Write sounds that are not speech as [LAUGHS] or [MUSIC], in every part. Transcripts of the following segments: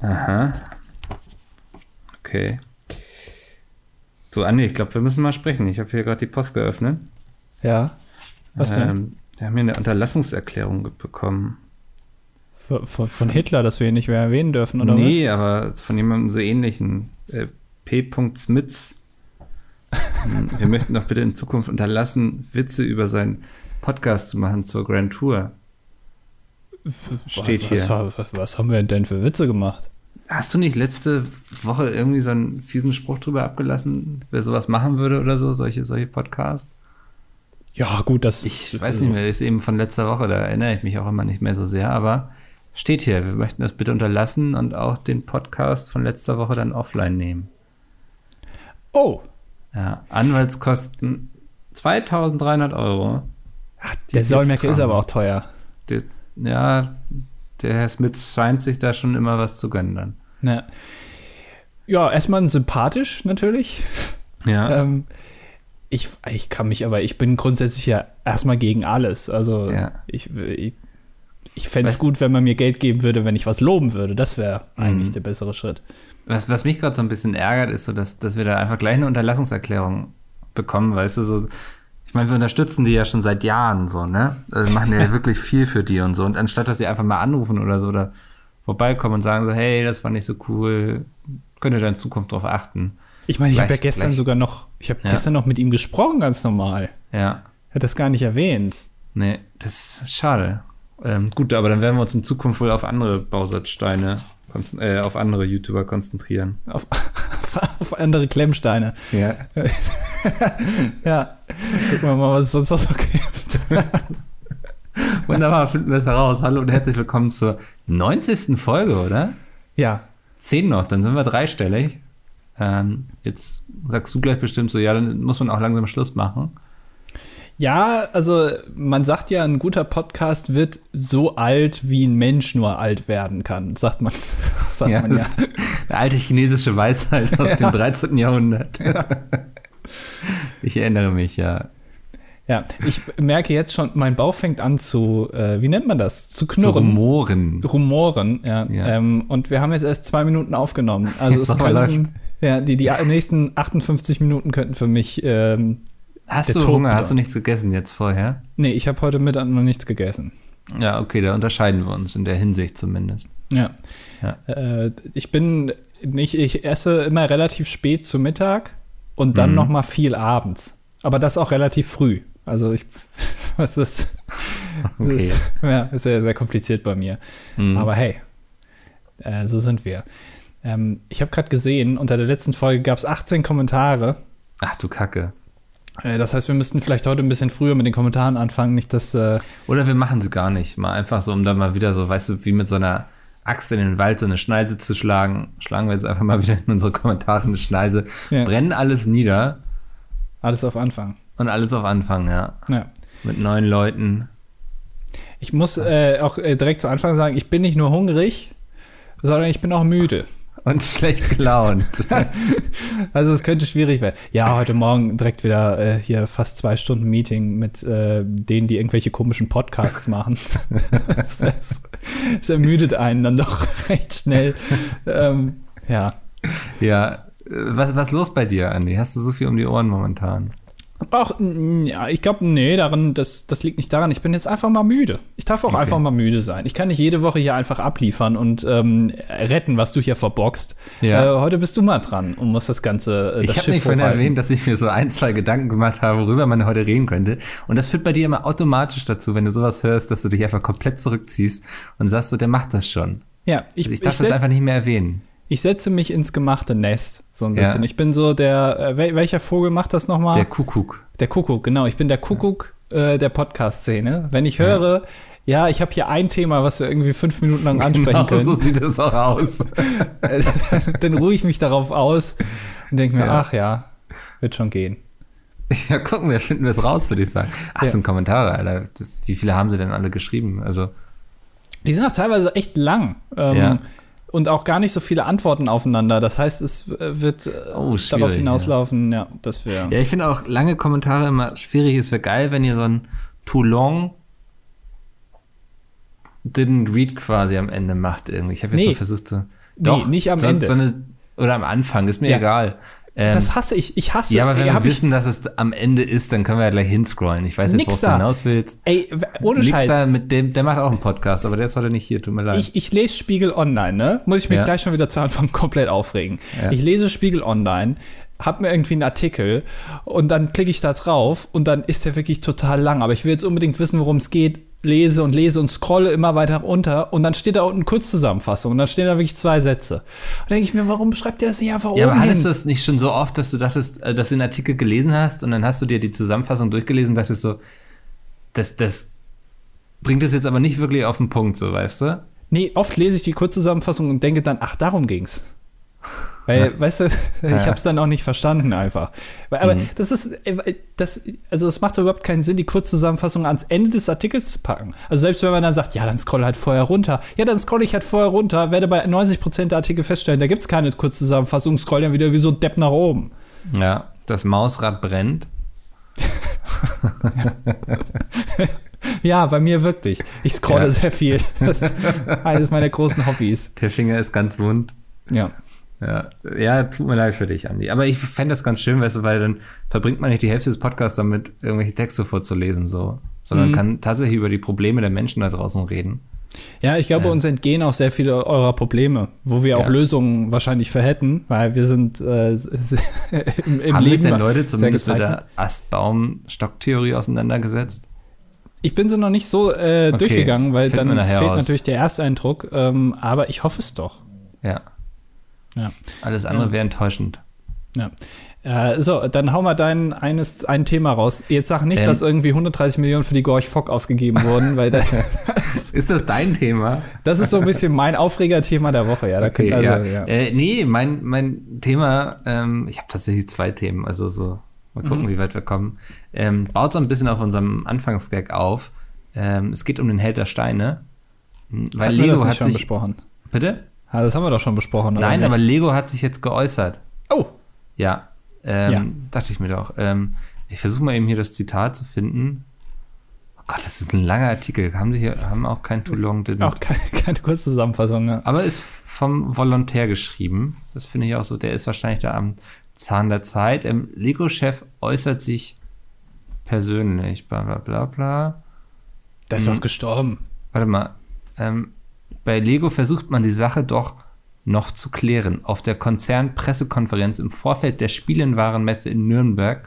Aha. Okay. So, Andi, ich glaube, wir müssen mal sprechen. Ich habe hier gerade die Post geöffnet. Ja. Was denn? Ähm, wir haben hier eine Unterlassungserklärung bekommen. Von, von, von Hitler, dass wir ihn nicht mehr erwähnen dürfen, oder nee, aber von jemandem so ähnlichen. Äh, P. Smits. Hm, [LAUGHS] wir möchten doch bitte in Zukunft unterlassen, Witze über seinen Podcast zu machen zur Grand Tour. was? Steht was, hier. Was, was haben wir denn für Witze gemacht? Hast du nicht letzte Woche irgendwie so einen fiesen Spruch drüber abgelassen, wer sowas machen würde oder so, solche, solche Podcasts? Ja, gut, das. Ich weiß nicht mehr, ist eben von letzter Woche, da erinnere ich mich auch immer nicht mehr so sehr, aber steht hier, wir möchten das bitte unterlassen und auch den Podcast von letzter Woche dann offline nehmen. Oh, Ja, Anwaltskosten 2300 Euro. Die der Säulmecke ist aber auch teuer. Der, ja, der Herr Smith scheint sich da schon immer was zu gönnen dann. Ja, ja erstmal sympathisch natürlich. Ja, [LAUGHS] Ähm, ich, ich kann mich aber, ich bin grundsätzlich ja erstmal gegen alles. Also Ja. ich, ich, ich fände es gut, wenn man mir Geld geben würde, wenn ich was loben würde. Das wäre eigentlich Mhm. der bessere Schritt. Was, was mich gerade so ein bisschen ärgert, ist so, dass, dass wir da einfach gleich eine Unterlassungserklärung bekommen, weißt du, so, ich meine, wir unterstützen die ja schon seit Jahren so, ne? Also wir machen ja [LAUGHS] wirklich viel für die und so. Und anstatt dass sie einfach mal anrufen oder so oder vorbeikommen und sagen so, hey, das war nicht so cool, könnt ihr da in Zukunft drauf achten. Ich meine, ich habe ja gestern gleich. sogar noch, ich habe Ja. gestern noch mit ihm gesprochen, ganz normal. Ja, Er hat das gar nicht erwähnt. nee, das ist schade. Ähm, gut, aber dann werden wir uns in Zukunft wohl auf andere Bausatzsteine, äh, auf andere YouTuber konzentrieren. Auf, [LAUGHS] auf andere Klemmsteine. Ja. [LAUGHS] Ja. Gucken wir mal, was es sonst noch so gibt. [LAUGHS] Wunderbar, finden wir es heraus. Hallo und herzlich willkommen zur 90. Folge, oder? Ja. Zehn noch, dann sind wir dreistellig. Ähm, jetzt sagst du gleich bestimmt so, ja, dann muss man auch langsam Schluss machen. Ja, also man sagt ja, ein guter Podcast wird so alt, wie ein Mensch nur alt werden kann, sagt man. [LAUGHS] sagt man ja. das ist eine alte chinesische Weisheit aus dem 13. Jahrhundert. [LAUGHS] ich erinnere mich, ja. Ja, ich merke jetzt schon, mein Bauch fängt an zu, äh, wie nennt man das? Zu Zu knurren. Rumoren. Rumoren, ja. Ja. Ähm, und wir haben jetzt erst zwei Minuten aufgenommen. Also Jetzt es könnten, ja, die, die nächsten 58 Minuten könnten für mich, ähm, Hast du Hunger? Hast du nichts gegessen jetzt vorher? nee, ich habe heute Mittag noch nichts gegessen. Ja, okay, da unterscheiden wir uns in der Hinsicht zumindest. Ja. Ja. Äh, ich bin nicht, ich esse immer relativ spät zu Mittag und dann Mhm. noch mal viel abends. Aber das auch relativ früh. Also ich, [LAUGHS] was ist, das Okay. ist, ja, ist sehr, sehr kompliziert bei mir. Mhm. Aber hey, äh, so sind wir. Ähm, ich habe gerade gesehen, unter der letzten Folge gab es 18 Kommentare. Ach du Kacke. Äh, das heißt, wir müssten vielleicht heute ein bisschen früher mit den Kommentaren anfangen, nicht dass äh, Oder wir machen sie gar nicht. Mal einfach so, um dann mal wieder so, weißt du, wie mit so einer Axt in den Wald so eine Schneise zu schlagen. Schlagen wir jetzt einfach mal wieder in unsere Kommentare eine Schneise. Ja. Brennen alles nieder alles auf Anfang. und alles auf Anfang, ja. Ja. Mit neuen Leuten. Ich muss äh, auch äh, direkt zu Anfang sagen, ich bin nicht nur hungrig, sondern ich bin auch müde. Und schlecht gelaunt. [LAUGHS] Also es könnte schwierig werden. Ja, heute Morgen direkt wieder äh, hier fast zwei Stunden Meeting mit äh, denen, die irgendwelche komischen Podcasts machen. das, das, das ermüdet einen dann doch [LAUGHS] recht schnell. Ähm, ja. ja. äh, Was, was ist los bei dir, Andi? Hast du so viel um die Ohren momentan? Auch, mm, ja, ich glaube, nee, daran, das, das liegt nicht daran. Ich bin jetzt einfach mal müde. Ich darf auch Okay. einfach mal müde sein. Ich kann nicht jede Woche hier einfach abliefern und ähm, retten, was du hier verboxt. Ja. Äh, heute bist du mal dran und musst das Ganze. Äh, Ich das habe Schiff nicht vorhin erwähnt, dass ich mir so ein, zwei Gedanken gemacht habe, worüber man heute reden könnte. Und das führt bei dir immer automatisch dazu, wenn du sowas hörst, dass du dich einfach komplett zurückziehst und sagst so, der macht das schon. Ja, ich, Also ich darf ich, das einfach nicht mehr erwähnen. Ich setze mich ins gemachte Nest so ein Ja. bisschen. Ich bin so der. Äh, wel- welcher Vogel macht das nochmal? Der Kuckuck. Der Kuckuck, genau. Ich bin der Kuckuck äh, der Podcast-Szene. Wenn ich höre, ja, ich habe hier ein Thema, was wir irgendwie fünf Minuten lang [LAUGHS] ansprechen Genau können, so sieht es auch aus. [LAUGHS] dann ruhe ich mich darauf aus und denke mir, Ja. ach ja, wird schon gehen. Ja, gucken wir, finden wir es raus, würde ich sagen. Ach, Ja. sind Kommentare, Alter. Das, wie viele haben sie denn alle geschrieben? Also, Die sind auch teilweise echt lang. Ähm, Ja. Und auch gar nicht so viele Antworten aufeinander. Das heißt, es wird äh, Oh, darauf hinauslaufen, ja, dass wir. ja, ich finde auch lange Kommentare immer schwierig. Es wäre geil, wenn ihr so ein too long didn't read quasi am Ende macht irgendwie. Ich habe jetzt Nee. so versucht zu. Doch, nicht am so, Ende. So eine, oder am Anfang, ist mir Ja. egal. Ähm, das hasse ich. Ich hasse. ja, aber wenn ey, wir wissen, dass es am Ende ist, dann können wir ja gleich hinscrollen. Ich weiß jetzt, worauf du hinaus willst. ey, ohne Nix Scheiß. da mit dem, der macht auch einen Podcast, aber der ist heute nicht hier, tut mir leid. Ich, ich lese Spiegel Online, ne? Muss ich mich Ja. gleich schon wieder zu Anfang [LAUGHS] komplett aufregen. Ja. Ich lese Spiegel Online, hab mir irgendwie einen Artikel und dann klicke ich da drauf und dann ist der wirklich total lang. Aber ich will jetzt unbedingt wissen, worum es geht. Lese und lese und scrolle immer weiter runter und dann steht da unten Kurzzusammenfassung und dann stehen da wirklich zwei Sätze. Und denke ich mir, warum schreibt ihr das nicht einfach ja, oben aber hattest hin? du das nicht schon so oft, dass du dachtest, äh, dass du den Artikel gelesen hast und dann hast du dir die Zusammenfassung durchgelesen und dachtest so, das, das bringt es jetzt aber nicht wirklich auf den Punkt, so, weißt du? Nee, oft lese ich die Kurzzusammenfassung und denke dann, ach, darum ging's. Weil, weißt du, [LAUGHS] ich Ja. habe es dann auch nicht verstanden einfach. Aber Mhm. das ist, äh, das, also es macht überhaupt keinen Sinn, die Kurzzusammenfassung ans Ende des Artikels zu packen. Also selbst wenn man dann sagt, ja, dann scroll halt vorher runter. Ja, dann scroll ich halt vorher runter, werde bei 90% der Artikel feststellen, da gibt's keine Kurzzusammenfassung, scroll dann wieder wie so ein Depp nach oben. Ja, das Mausrad brennt. [LAUGHS] Ja, bei mir wirklich. Ich scrolle Ja. sehr viel. Das ist eines meiner großen Hobbys. Der Finger ist ganz wund. Ja. Ja, ja, tut mir leid für dich, Andi. Aber ich fände das ganz schön, weißt du, weil dann verbringt man nicht die Hälfte des Podcasts damit, irgendwelche Texte vorzulesen, so. Sondern Mhm. kann tatsächlich über die Probleme der Menschen da draußen reden. Ja, ich glaube, Ja. uns entgehen auch sehr viele eurer Probleme, wo wir auch Ja. Lösungen wahrscheinlich für hätten, weil wir sind äh, [LAUGHS] im, im Haben Leben sich denn Leute zumindest mit der Astbaum-Stocktheorie auseinandergesetzt? Ich bin sie noch nicht so äh, Okay, durchgegangen, weil finden dann fehlt raus. natürlich der Ersteindruck, ähm, aber ich hoffe es doch. Ja. Ja. Alles andere wäre enttäuschend. Ja. Äh, so, dann hau mal dein eines, ein Thema raus. Jetzt sag nicht, Ähm. dass irgendwie 130 Millionen für die Gorch Fock ausgegeben wurden, weil da, [LAUGHS] Ist das dein Thema? das ist so ein bisschen mein Aufregerthema der Woche. Ja, da Okay, könnt, ja. also, ja. Äh, nee, mein, mein Thema, ähm, ich habe tatsächlich zwei Themen, also so, mal gucken, Mhm. wie weit wir kommen. Ähm, baut so ein bisschen auf unserem Anfangsgag auf. Ähm, es geht um den Held der Steine. Hm, Weil Lego hat schon sich. besprochen. Bitte? Ja, das haben wir doch schon besprochen. oder Nein, aber Lego hat sich jetzt geäußert. Oh, Ja. Ähm, Ja. Dachte ich mir doch. Ähm, ich versuche mal eben hier das Zitat zu finden. Oh Gott, das ist ein langer Artikel. Haben sie hier, haben auch kein Too Long Didn't. auch keine, keine Kurzzusammenfassung. Ne? Aber ist vom Volontär geschrieben. Das finde ich auch so. Der ist wahrscheinlich da am Zahn der Zeit. Ähm, Lego-Chef äußert sich persönlich. Bla bla bla bla. Der ist doch gestorben. Warte mal. Ähm, bei Lego versucht man die Sache doch noch zu klären. Auf der Konzernpressekonferenz im Vorfeld der Spielenwarenmesse in Nürnberg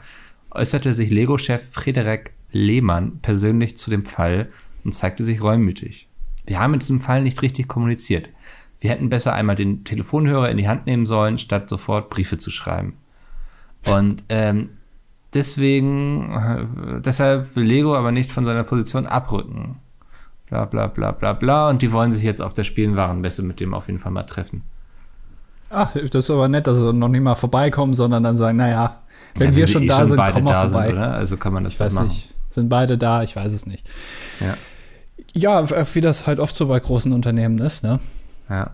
äußerte sich Lego-Chef Frederik Lehmann persönlich zu dem Fall und zeigte sich reumütig. Wir haben in diesem Fall nicht richtig kommuniziert. Wir hätten besser einmal den Telefonhörer in die Hand nehmen sollen, statt sofort Briefe zu schreiben. Und ähm, deswegen, äh, deshalb will Lego aber nicht von seiner Position abrücken. Bla bla bla bla bla. Und die wollen sich jetzt auf der Spielenwarenmesse mit dem auf jeden Fall mal treffen. Ach, das ist aber nett, dass sie noch nicht mal vorbeikommen, sondern dann sagen, naja, wenn Ja, wir sie schon eh da sind, beide komm mal da vorbei. sind, oder? Also kann man das Ich weiß machen. nicht. Sind beide da? Ich weiß es nicht. Ja, Ja, wie das halt oft so bei großen Unternehmen ist, ne? ja.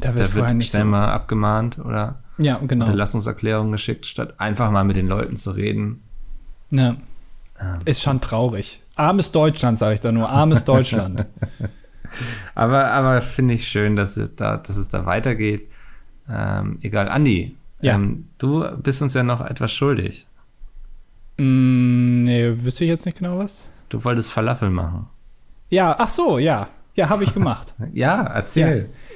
Da wird Da wird nicht schnell so. mal abgemahnt oder Ja, genau. Unterlassungserklärung geschickt, statt einfach mal mit den Leuten zu reden. Ja. Ähm. Ist schon traurig. Armes Deutschland, sage ich da nur. Armes Deutschland. [LAUGHS] Aber, aber finde ich schön, dass es da, dass es da weitergeht. Ähm, egal, Andi, Ja. ähm, du bist uns ja noch etwas schuldig. mm, nee, wüsste ich jetzt nicht genau was. Du wolltest Falafel machen. Ja, ach so, ja. Ja, habe ich gemacht. [LAUGHS] Ja, erzähl. Ja,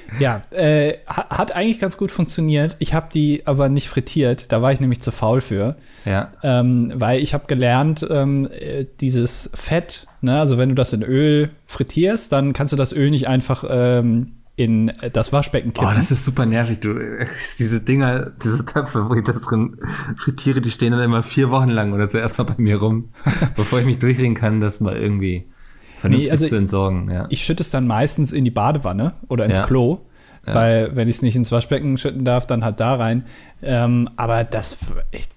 äh, ha- hat eigentlich ganz gut funktioniert. Ich habe die aber nicht frittiert. Da war ich nämlich zu faul für. Ja, Ähm, weil ich habe gelernt, ähm, äh, dieses Fett, ne, also wenn du das in Öl frittierst, dann kannst du das Öl nicht einfach ähm, in äh, das Waschbecken Oh, kippen. das ist super nervig. Du, [LAUGHS] diese Dinger, diese Töpfe, wo ich das drin frittiere, die stehen dann immer vier Wochen lang oder so erstmal bei mir rum, [LAUGHS] bevor ich mich durchreden kann, das mal irgendwie vernünftig also zu entsorgen. Ja. ich schütte es dann meistens in die Badewanne oder ins Ja. Klo. Ja. Weil, wenn ich es nicht ins Waschbecken schütten darf, dann halt da rein. Ähm, aber das, echt,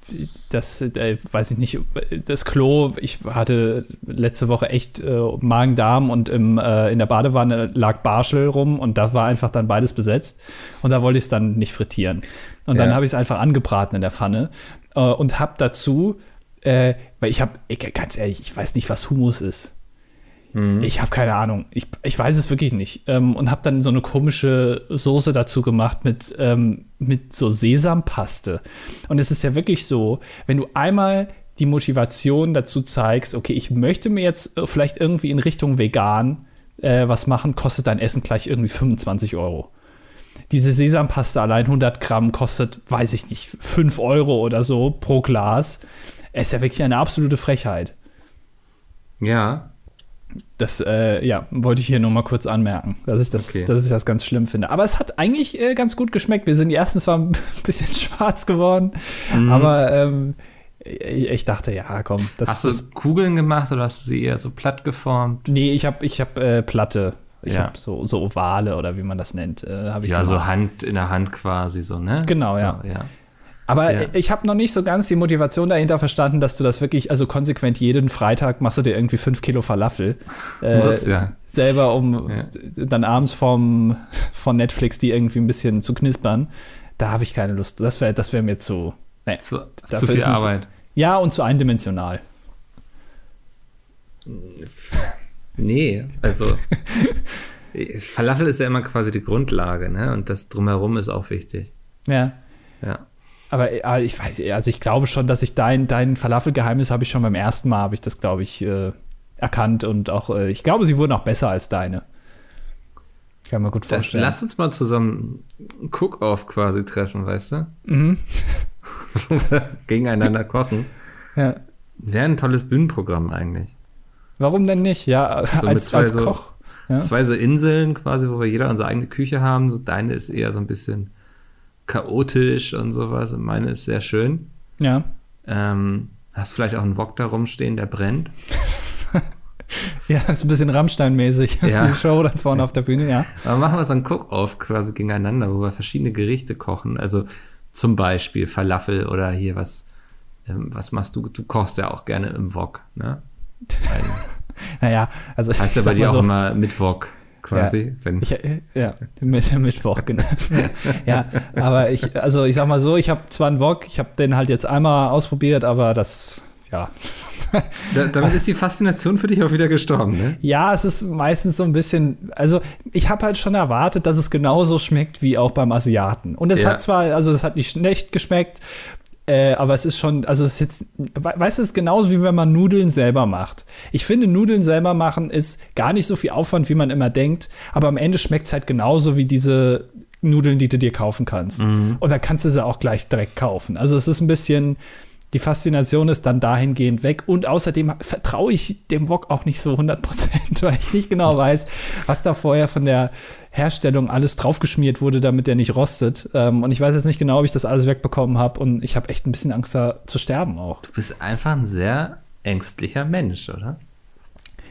das, äh, weiß ich nicht, das Klo, ich hatte letzte Woche echt äh, Magen-Darm und im, äh, in der Badewanne lag Barschel rum und da war einfach dann beides besetzt. Und da wollte ich es dann nicht frittieren. Und dann Ja. habe ich es einfach angebraten in der Pfanne äh, und habe dazu, äh, weil ich habe, ganz ehrlich, ich weiß nicht, was Humus ist. Ich habe keine Ahnung. Ich, ich weiß es wirklich nicht. Ähm, und habe dann so eine komische Soße dazu gemacht mit, ähm, mit so Sesampaste. Und es ist ja wirklich so, wenn du einmal die Motivation dazu zeigst, okay, ich möchte mir jetzt äh, vielleicht irgendwie in Richtung vegan äh, was machen, kostet dein Essen gleich irgendwie 25 Euro. Diese Sesampaste allein 100 Gramm kostet, weiß ich nicht, 5 Euro oder so pro Glas. Es ist ja wirklich eine absolute Frechheit. Ja. Das, äh, ja, wollte ich hier nur mal kurz anmerken, dass ich das, Okay. dass ich das ganz schlimm finde. Aber es hat eigentlich äh, ganz gut geschmeckt. Wir sind die ersten zwar [LAUGHS] ein bisschen schwarz geworden, Mhm. aber ähm, ich, ich dachte, ja, komm, das, Hast du das Kugeln gemacht oder hast du sie eher so platt geformt? Nee, ich habe ich hab, äh, Platte. Ich Ja. habe so, so Ovale oder wie man das nennt, äh, ich Ja, so gemacht. Hand in der Hand quasi so, ne? Genau, so, ja. ja. Aber ja. ich habe noch nicht so ganz die Motivation dahinter verstanden, dass du das wirklich, also konsequent jeden Freitag machst du dir irgendwie fünf Kilo Falafel. Äh, Muss, ja. Selber, um Ja. dann abends vom, von Netflix die irgendwie ein bisschen zu knispern. Da habe ich keine Lust. Das wäre das wär mir zu. Nee. Zu, zu viel ist mir zu- Arbeit. Ja, und zu eindimensional. Nee, also [LAUGHS] Falafel ist ja immer quasi die Grundlage, ne? Und das drumherum ist auch wichtig. Ja. Ja. Aber, äh, aber ich weiß, also ich glaube schon, dass ich dein, dein Falafelgeheimnis habe ich schon beim ersten Mal, habe ich das, glaube ich, äh, erkannt und auch, äh, ich glaube, sie wurden auch besser als deine. Kann man gut Das, vorstellen. lass uns mal zusammen Cook-Off quasi treffen, weißt du? Mhm. [LAUGHS] Gegeneinander kochen. ja. Wäre ein tolles Bühnenprogramm eigentlich. Warum denn nicht? Ja, So als, als so- Koch. Ja. Zwei so Inseln quasi, wo wir jeder unsere eigene Küche haben. So deine ist eher so ein bisschen chaotisch und sowas und meine ist sehr schön. ja. Ähm, hast vielleicht auch einen Wok da rumstehen, der brennt. [LAUGHS] Ja, ist ein bisschen Rammstein-mäßig. Ja. Die Show dann vorne auf der Bühne, ja. Aber machen wir so einen Cook-Off quasi gegeneinander, wo wir verschiedene Gerichte kochen. Also zum Beispiel Falafel oder hier was, ähm, was machst du? Du kochst ja auch gerne im Wok, ne? [LAUGHS] Naja, also Heißt ja ich bei dir mal auch so, immer mit Wok quasi. Wenn, Ich, äh, ja, mit Mittwoch, genau. ja, aber ich, also ich sag mal so, ich habe zwar einen Wok, ich habe den halt jetzt einmal ausprobiert, aber das, ja. da, damit ist die Faszination für dich auch wieder gestorben, ne? Ja, es ist meistens so ein bisschen, also ich habe halt schon erwartet, dass es genauso schmeckt wie auch beim Asiaten. Und es Ja. hat zwar, also es hat nicht schlecht geschmeckt, äh, aber es ist schon, also es ist jetzt, we- weißt du, es ist genauso wie wenn man Nudeln selber macht. Ich finde, Nudeln selber machen ist gar nicht so viel Aufwand, wie man immer denkt, aber am Ende schmeckt es halt genauso wie diese Nudeln, die du dir kaufen kannst. Und da kannst du sie auch gleich direkt kaufen. Also es ist ein bisschen, die Faszination ist dann dahingehend weg. Und außerdem vertraue ich dem Wok auch nicht so 100%, [LAUGHS] weil ich nicht genau weiß, was da vorher von der Herstellung alles draufgeschmiert wurde, damit der nicht rostet. Ähm, und ich weiß jetzt nicht genau, ob ich das alles wegbekommen habe. Und ich habe echt ein bisschen Angst, da zu sterben auch. Du bist einfach ein sehr ängstlicher Mensch, oder?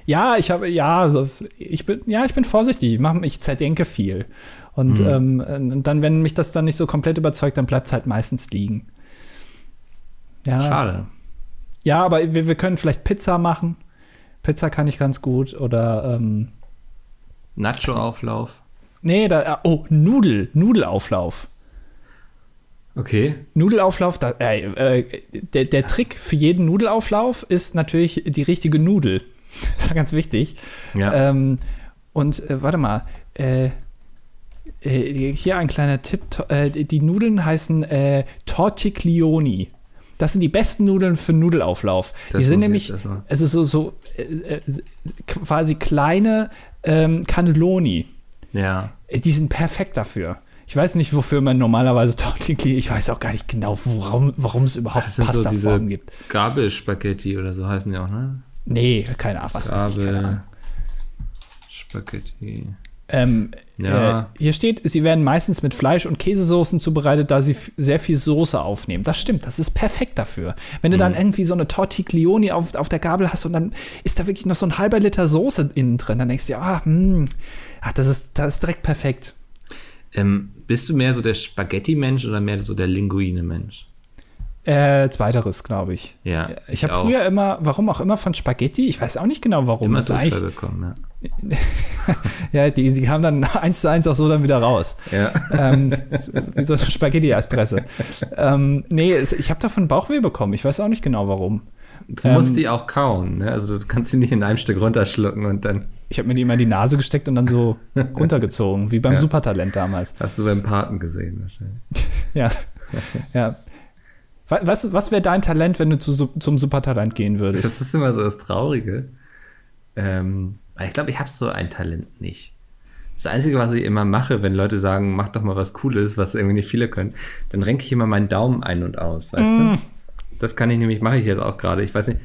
Ja, ich habe, ja, also ich bin, ja, ich bin vorsichtig. Ich, mach, ich zerdenke viel. Und ähm, und dann, wenn mich das dann nicht so komplett überzeugt, dann bleibt es halt meistens liegen. Ja, Schade. Ja, aber wir, wir können vielleicht Pizza machen. Pizza kann ich ganz gut. Oder, ähm, Nacho-Auflauf. nee, da, oh, Nudel, Nudelauflauf. Okay. Nudelauflauf, da, äh, äh, der, der Trick für jeden Nudelauflauf ist natürlich die richtige Nudel. Das [LAUGHS] ist ja ganz wichtig. Ja. Ähm, und äh, warte mal, äh, äh, hier ein kleiner Tipp. Äh, die Nudeln heißen Tortiglioni. Das sind die besten Nudeln für Nudelauflauf. Das die sind nämlich, also so, so äh, äh, quasi kleine ähm, Cannelloni. ja. Äh, Die sind perfekt dafür. Ich weiß nicht, wofür man normalerweise [LAUGHS] Tortiglioni, ich weiß auch gar nicht genau, warum, es überhaupt Das sind so diese gibt. Gabelspaghetti oder so heißen die auch, ne? Nee, keine Ahnung, was weiß ich, keine Ahnung. Gabel. Spaghetti. Ähm, Ja. äh, hier steht, sie werden meistens mit Fleisch- und Käsesoßen zubereitet, da sie sehr viel Soße aufnehmen. Das stimmt, das ist perfekt dafür. Wenn du dann Mhm. irgendwie so eine Tortiglioni auf, auf der Gabel hast und dann ist da wirklich noch so ein halber Liter Soße innen drin, dann denkst du, dir, ah, hm, ach, das ist, das ist direkt perfekt. Ähm, bist du mehr so der Spaghetti-Mensch oder mehr so der Linguine-Mensch? Äh, zweiteres, glaube ich. Ja. Ich habe auch. früher immer, warum auch immer, von Spaghetti, ich weiß auch nicht genau warum. immer Durchfall eigentlich, bekommen, [LAUGHS] ja, die, die kamen dann [LAUGHS] eins zu eins auch so dann wieder raus. ja. Ja. ähm, [LAUGHS] wie so eine Spaghetti-Eispresse. ähm, nee, ich habe davon Bauchweh bekommen. Ich weiß auch nicht genau warum. Du musst ähm, die auch kauen, ne? Also du kannst sie nicht in einem Stück runterschlucken und dann. Ich habe mir die immer in die Nase gesteckt und dann so runtergezogen, wie beim ja. Supertalent damals. Hast du beim Paten gesehen wahrscheinlich. ja. ja. Was, was wäre dein Talent, wenn du zu, zum Supertalent gehen würdest? Das ist immer so das Traurige. Ähm, ich glaube, ich habe so ein Talent nicht. Das Einzige, was ich immer mache, wenn Leute sagen, mach doch mal was Cooles, was irgendwie nicht viele können, dann renke ich immer meinen Daumen ein und aus, weißt mm. du? Das kann ich nämlich, mache ich jetzt auch gerade. Ich weiß nicht,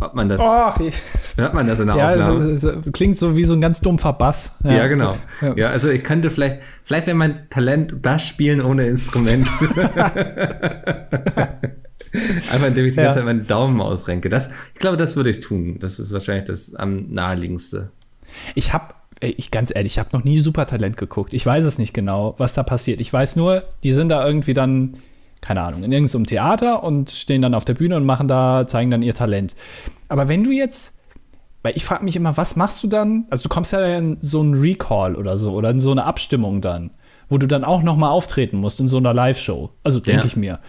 ob man das. Oh, hört man das in der ja, Aufnahme? Es, es, klingt so wie so ein ganz dumpfer Bass. Ja, ja genau. Ja. ja. also ich könnte vielleicht, vielleicht wäre mein Talent Bass spielen ohne Instrument. [LAUGHS] Einfach indem ich die ganze Zeit meinen Daumen ausrenke. Das, ich glaube, das würde ich tun. Das ist wahrscheinlich das am naheliegendste. Ich habe ich ganz ehrlich, ich habe noch nie Supertalent geguckt. Ich weiß es nicht genau, was da passiert. Ich weiß nur, die sind da irgendwie dann keine Ahnung, in irgendeinem Theater und stehen dann auf der Bühne und machen da, zeigen dann ihr Talent. Aber wenn du jetzt, weil ich frage mich immer, was machst du dann? Also du kommst ja in so einen Recall oder so oder in so eine Abstimmung dann, wo du dann auch noch mal auftreten musst in so einer Live-Show. Also denke ja. ich mir.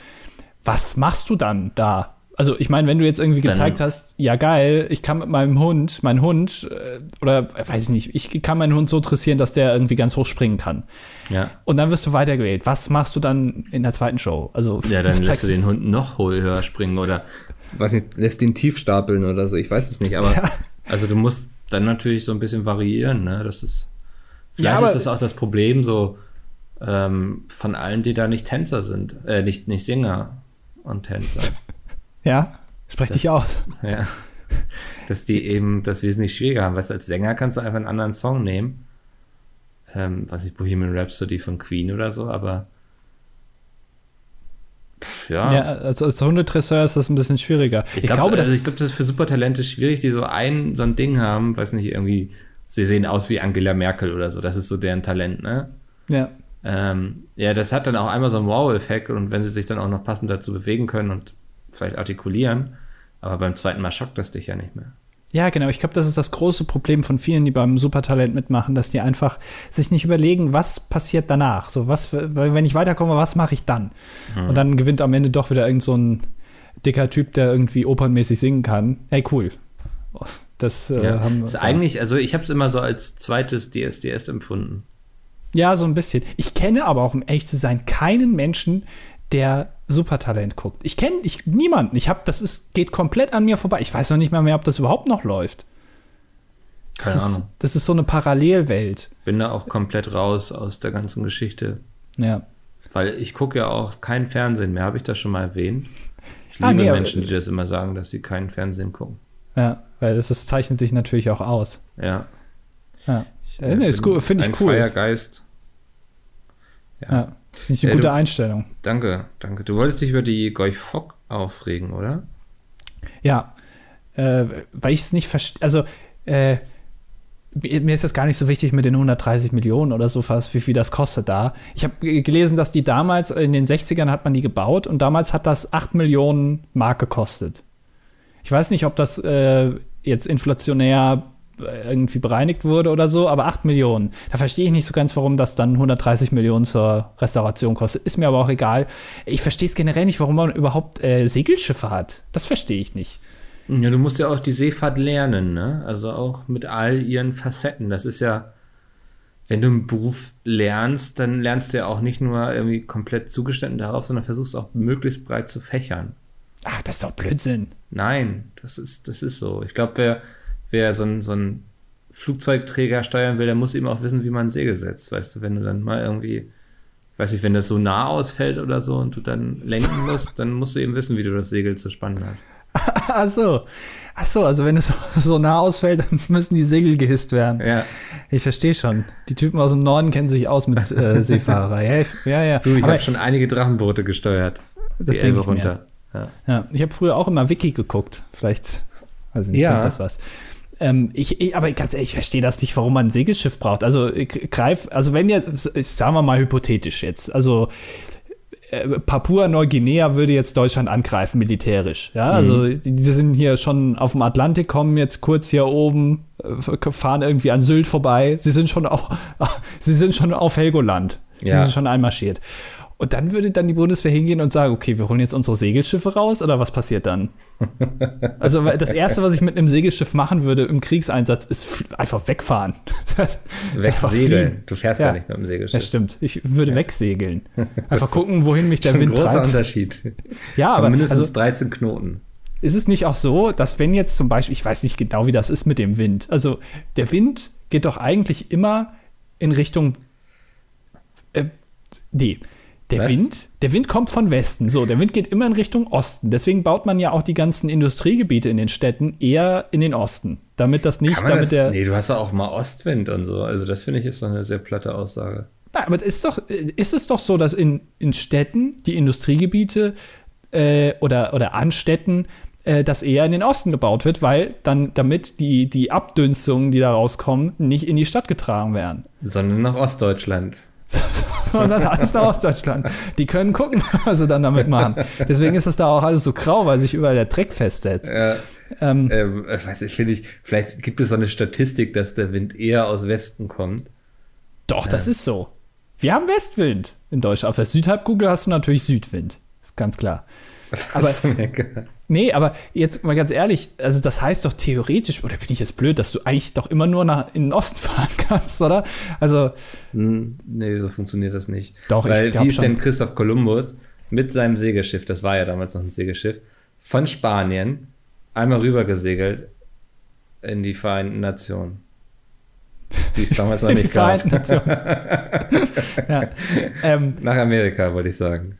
Was machst du dann da? Also ich meine, wenn du jetzt irgendwie gezeigt hast, ja geil, ich kann mit meinem Hund, mein Hund, äh, oder weiß ich nicht, ich kann meinen Hund so dressieren, dass der irgendwie ganz hoch springen kann. Ja. Und dann wirst du weitergewählt. Was machst du dann in der zweiten Show? Also ja, dann [LAUGHS] lässt du den Hund noch höher springen oder weiß nicht, lässt ihn tief stapeln oder so. Ich weiß es nicht, aber ja. also du musst dann natürlich so ein bisschen variieren. Ne? Das ist vielleicht ja, ist das auch das Problem so ähm, von allen, die da nicht Tänzer sind, äh, nicht nicht Sänger und Tänzer. Ja, sprech dich aus. [LAUGHS] Ja. Dass die eben das wesentlich schwieriger haben. Weißt du, als Sänger kannst du einfach einen anderen Song nehmen. Ähm, was ich, Bohemian Rhapsody von Queen oder so, aber. Pff, ja. ja. also als Hundedresseur ist das ein bisschen schwieriger. Ich, ich glaub, glaube, also ich glaube, das ist für Supertalente schwierig, die so ein, so ein Ding haben, weiß nicht, irgendwie, sie sehen aus wie Angela Merkel oder so. Das ist so deren Talent, ne? Ja. Ähm, ja, das hat dann auch einmal so einen Wow-Effekt und wenn sie sich dann auch noch passend dazu bewegen können und vielleicht artikulieren, aber beim zweiten Mal schockt das dich ja nicht mehr. Ja, genau. Ich glaube, das ist das große Problem von vielen, die beim Supertalent mitmachen, dass die einfach sich nicht überlegen, was passiert danach. So, was, wenn ich weiterkomme, was mache ich dann? Mhm. Und dann gewinnt am Ende doch wieder irgend so ein dicker Typ, der irgendwie opernmäßig singen kann. Ey, cool. Das äh, ja. haben wir. Ist eigentlich, also ich habe es immer so als zweites DSDS empfunden. Ja, so ein bisschen. Ich kenne aber auch, um ehrlich zu sein, keinen Menschen, der Supertalent guckt. Ich kenne ich, niemanden. Ich habe, das ist, geht komplett an mir vorbei. Ich weiß noch nicht mal mehr, ob das überhaupt noch läuft. Keine das Ahnung. Ist, das ist so eine Parallelwelt. Bin da auch komplett raus aus der ganzen Geschichte. Ja. Weil ich gucke ja auch kein Fernsehen mehr, habe ich das schon mal erwähnt? Ich ah, liebe nee, Menschen, die das immer sagen, dass sie kein Fernsehen gucken. Ja, weil das ist, zeichnet dich natürlich auch aus. Ja. Ja. Ich, ja, nee, finde ich ein cool. Freier Geist. Ja. ja. Ich eine ja, gute du, Einstellung. Danke, danke. Du wolltest dich über die Goy Fock aufregen, oder? Ja, äh, weil ich es nicht verstehe. Also, äh, mir ist das gar nicht so wichtig mit den 130 Millionen oder so fast, wie viel das kostet da. Ich habe gelesen, dass die damals, in den 60ern hat man die gebaut und damals hat das 8 Millionen Mark gekostet. Ich weiß nicht, ob das äh, jetzt inflationär irgendwie bereinigt wurde oder so, aber 8 Millionen. Da verstehe ich nicht so ganz, warum das dann 130 Millionen zur Restauration kostet. Ist mir aber auch egal. Ich verstehe es generell nicht, warum man überhaupt äh, Segelschiffe hat. Das verstehe ich nicht. Ja, du musst ja auch die Seefahrt lernen, ne? Also auch mit all ihren Facetten. Das ist ja, wenn du einen Beruf lernst, dann lernst du ja auch nicht nur irgendwie komplett zugestanden darauf, sondern versuchst auch möglichst breit zu fächern. Ach, das ist doch Blödsinn. Nein, das ist, das ist so. Ich glaube, wer wer so ein, so ein Flugzeugträger steuern will, der muss eben auch wissen, wie man ein Segel setzt. Weißt du, wenn du dann mal irgendwie, weiß ich, wenn das so nah ausfällt oder so und du dann lenken musst, dann musst du eben wissen, wie du das Segel zu spannen hast. [LAUGHS] Ach so. Ach so, also wenn es [LAUGHS] so nah ausfällt, dann müssen die Segel gehisst werden. Ja. Ich verstehe schon. Die Typen aus dem Norden kennen sich aus mit äh, [LAUGHS] Seefahrer. Ja, ja, ja. Du, ich habe schon einige Drachenboote gesteuert. Das ich runter. Ja. ja. ich habe früher auch immer Wiki geguckt. Vielleicht, also nicht, ja. das was. Ähm, ich, ich, aber ganz ehrlich, ich verstehe das nicht, warum man ein Segelschiff braucht. Also greif, also wenn jetzt, sagen wir mal hypothetisch jetzt, also äh, Papua-Neuguinea würde jetzt Deutschland angreifen, militärisch. Ja, also mhm. die, die, sind hier schon auf dem Atlantik, kommen jetzt kurz hier oben, äh, fahren irgendwie an Sylt vorbei. Sie sind schon auf, [LAUGHS] sie sind schon auf Helgoland. Sie ja. sind schon einmarschiert. Und dann würde dann die Bundeswehr hingehen und sagen, okay, wir holen jetzt unsere Segelschiffe raus oder was passiert dann? [LAUGHS] also das Erste, was ich mit einem Segelschiff machen würde im Kriegseinsatz, ist einfach wegfahren. [LAUGHS] Wegsegeln. Du fährst ja. ja. nicht mit dem Segelschiff. Ja, stimmt. Ich würde wegsegeln. [LAUGHS] Einfach gucken, wohin mich der Wind treibt. Ein großer Unterschied. Ja, aber mindestens also, 13 Knoten. Ist es nicht auch so, dass wenn jetzt zum Beispiel, ich weiß nicht genau, wie das ist mit dem Wind, also der Wind geht doch eigentlich immer in Richtung äh, nee, der Was? Wind, der Wind kommt von Westen. So, der Wind geht immer in Richtung Osten. Deswegen baut man ja auch die ganzen Industriegebiete in den Städten eher in den Osten, damit das nicht, damit das, der. Nee, du hast ja auch mal Ostwind und so. Also das finde ich ist doch eine sehr platte Aussage. Na, aber ist doch, ist es doch so, dass in, in Städten die Industriegebiete äh, oder, oder an Städten äh, das eher in den Osten gebaut wird, weil dann damit die, die Abdünstungen, die da rauskommen, nicht in die Stadt getragen werden. Sondern nach Ostdeutschland. [LAUGHS] [LAUGHS] sondern alles nach Ostdeutschland. Die können gucken, [LAUGHS] was sie dann damit machen. Deswegen ist das da auch alles so grau, weil sich überall der Dreck festsetzt. Ja. Ähm, ähm, weiß ich, finde ich, vielleicht gibt es so eine Statistik, dass der Wind eher aus Westen kommt. Doch, ja. das ist so. Wir haben Westwind in Deutschland. Auf der Südhalbkugel hast du natürlich Südwind. Ist ganz klar. [LAUGHS] Aber, nee, aber jetzt mal ganz ehrlich, also das heißt doch theoretisch, oder bin ich jetzt blöd, dass du eigentlich doch immer nur nach, in den Osten [LAUGHS] fahren kannst, oder? Also. Hm, nee, so funktioniert das nicht. Doch, Weil, ich wie ist denn Christoph Kolumbus mit seinem Segelschiff, das war ja damals noch ein Segelschiff, von Spanien einmal rüber gesegelt in die Vereinten Nationen. Die es damals [LAUGHS] noch nicht gab. [LAUGHS] ja. ähm, Nach Amerika, wollte ich sagen.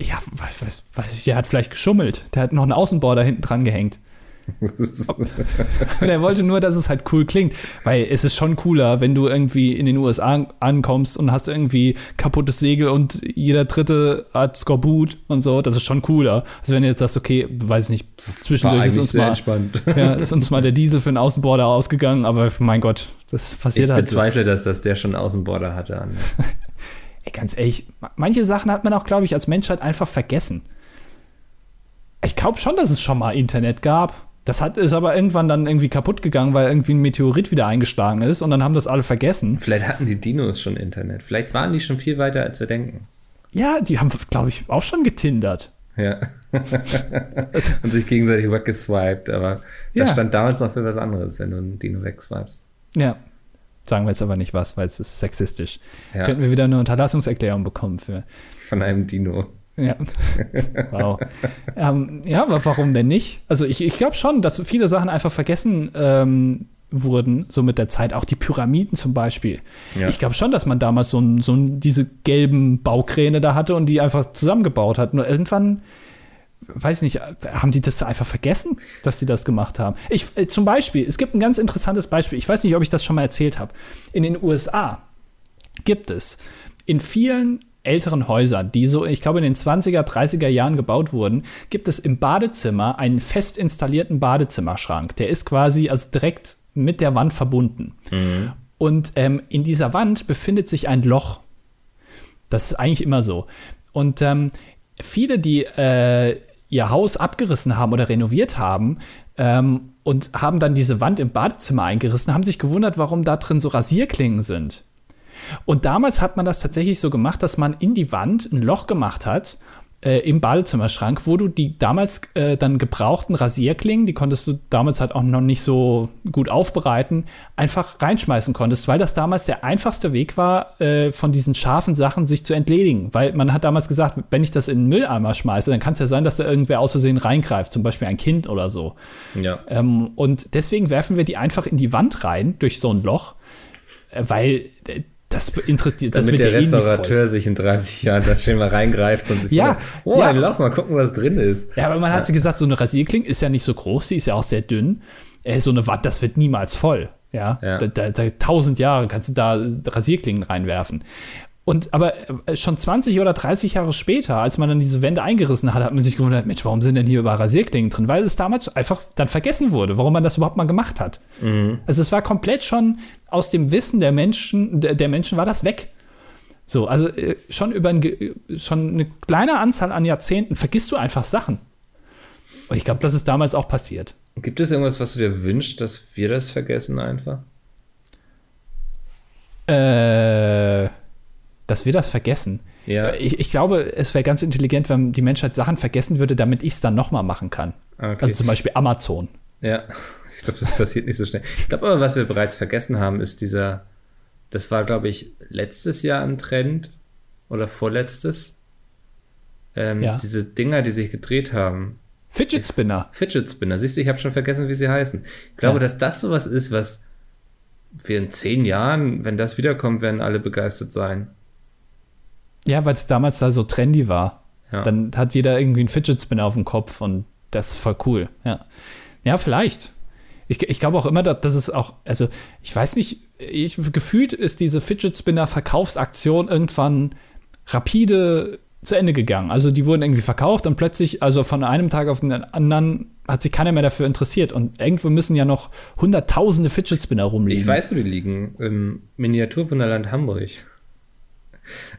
Ja, weiß, weiß ich, der hat vielleicht geschummelt. Der hat noch einen Außenborder hinten dran gehängt. [LAUGHS] er wollte nur, dass es halt cool klingt, weil es ist schon cooler, wenn du irgendwie in den USA ankommst und hast irgendwie kaputtes Segel und jeder dritte hat Skorbut und so, das ist schon cooler. Also wenn du jetzt sagst, okay, weiß nicht, zwischendurch ist uns mal, [LAUGHS] ja, ist uns mal der Diesel für den Außenborder ausgegangen, aber mein Gott, das passiert ich halt. Ich bezweifle, so. dass, dass der schon Außenborder hatte. [LAUGHS] Ey, ganz ehrlich, manche Sachen hat man auch, glaube ich, als Menschheit einfach vergessen. Ich glaube schon, dass es schon mal Internet gab. Das hat, ist aber irgendwann dann irgendwie kaputt gegangen, weil irgendwie ein Meteorit wieder eingeschlagen ist und dann haben das alle vergessen. Vielleicht hatten die Dinos schon Internet. Vielleicht waren die schon viel weiter, als wir denken. Ja, die haben, glaube ich, auch schon getindert. Ja. [LAUGHS] und sich gegenseitig weggeswiped, aber ja. das stand damals noch für was anderes, wenn du einen Dino wegswipest. Ja. Sagen wir jetzt aber nicht was, weil es ist sexistisch. Ja. Könnten wir wieder eine Unterlassungserklärung bekommen für. Von einem Dino. Ja. [LAUGHS] wow. ähm, ja, aber warum denn nicht? Also ich, ich glaube schon, dass viele Sachen einfach vergessen ähm, wurden, so mit der Zeit. Auch die Pyramiden zum Beispiel. Ja. Ich glaube schon, dass man damals so, ein, so ein, diese gelben Baukräne da hatte und die einfach zusammengebaut hat. Nur irgendwann weiß nicht, haben die das einfach vergessen, dass sie das gemacht haben? Ich, äh, zum Beispiel, es gibt ein ganz interessantes Beispiel. Ich weiß nicht, ob ich das schon mal erzählt habe. In den USA gibt es in vielen älteren Häusern, die so, ich glaube, in den 20er, 30er Jahren gebaut wurden, gibt es im Badezimmer einen fest installierten Badezimmerschrank. Der ist quasi also direkt mit der Wand verbunden. Mhm. Und ähm, in dieser Wand befindet sich ein Loch. Das ist eigentlich immer so. Und ähm, viele, die äh, ihr Haus abgerissen haben oder renoviert haben ähm, und haben dann diese Wand im Badezimmer eingerissen, haben sich gewundert, warum da drin so Rasierklingen sind. Und damals hat man das tatsächlich so gemacht, dass man in die Wand ein Loch gemacht hat äh, im Badezimmerschrank, wo du die damals äh, dann gebrauchten Rasierklingen, die konntest du damals halt auch noch nicht so gut aufbereiten, einfach reinschmeißen konntest, weil das damals der einfachste Weg war, äh, von diesen scharfen Sachen sich zu entledigen. Weil man hat damals gesagt, wenn ich das in den Mülleimer schmeiße, dann kann es ja sein, dass da irgendwer aus Versehen reingreift, zum Beispiel ein Kind oder so. Ja. Ähm, und deswegen werfen wir die einfach in die Wand rein, durch so ein Loch, äh, weil äh, das interessiert Damit das der eh Restaurateur sich in 30 Jahren da schön mal reingreift und ja, sagt, oh, ja. ein Loch, mal gucken, was drin ist. Ja, aber man ja. hat sich gesagt, so eine Rasierklinge ist ja nicht so groß, die ist ja auch sehr dünn. Äh, so eine Wand, das wird niemals voll. Ja, ja. Da, da, da, tausend Jahre kannst du da Rasierklingen reinwerfen. Und aber äh, schon 20 oder 30 Jahre später, als man dann diese Wände eingerissen hat, hat man sich gewundert, Mensch, warum sind denn hier überall Rasierklingen drin? Weil es damals einfach dann vergessen wurde, warum man das überhaupt mal gemacht hat. Mhm. Also es war komplett schon aus dem Wissen der Menschen, der, der Menschen war das weg. So, also äh, schon über ein, schon eine kleine Anzahl an Jahrzehnten vergisst du einfach Sachen. Und ich glaube, das ist damals auch passiert. Gibt es irgendwas, was du dir wünschst, dass wir das vergessen einfach? Äh dass wir das vergessen. Ja. Ich, ich glaube, es wäre ganz intelligent, wenn die Menschheit Sachen vergessen würde, damit ich es dann nochmal machen kann. Okay. Also zum Beispiel Amazon. Ja, [LAUGHS] ich glaube, das passiert nicht so schnell. Ich glaube aber, was wir bereits vergessen haben, ist dieser, das war, glaube ich, letztes Jahr im Trend oder vorletztes. Ähm, Ja. Diese Dinger, die sich gedreht haben. Fidget Spinner. Fidget Spinner. Siehst du, ich habe schon vergessen, wie sie heißen. Ich glaube, Ja. dass das sowas ist, was wir in zehn Jahren, wenn das wiederkommt, werden alle begeistert sein. Ja, weil es damals da so trendy war. Ja. Dann hat jeder irgendwie einen Fidget Spinner auf dem Kopf und das ist voll cool. Ja, ja vielleicht. Ich, ich glaube auch immer, dass, dass es auch, also ich weiß nicht, ich, gefühlt ist diese Fidget Spinner Verkaufsaktion irgendwann rapide zu Ende gegangen. Also die wurden irgendwie verkauft und plötzlich, also von einem Tag auf den anderen, hat sich keiner mehr dafür interessiert. Und irgendwo müssen ja noch hunderttausende Fidget Spinner rumliegen. Ich weiß, wo die liegen. Im Miniaturwunderland Hamburg.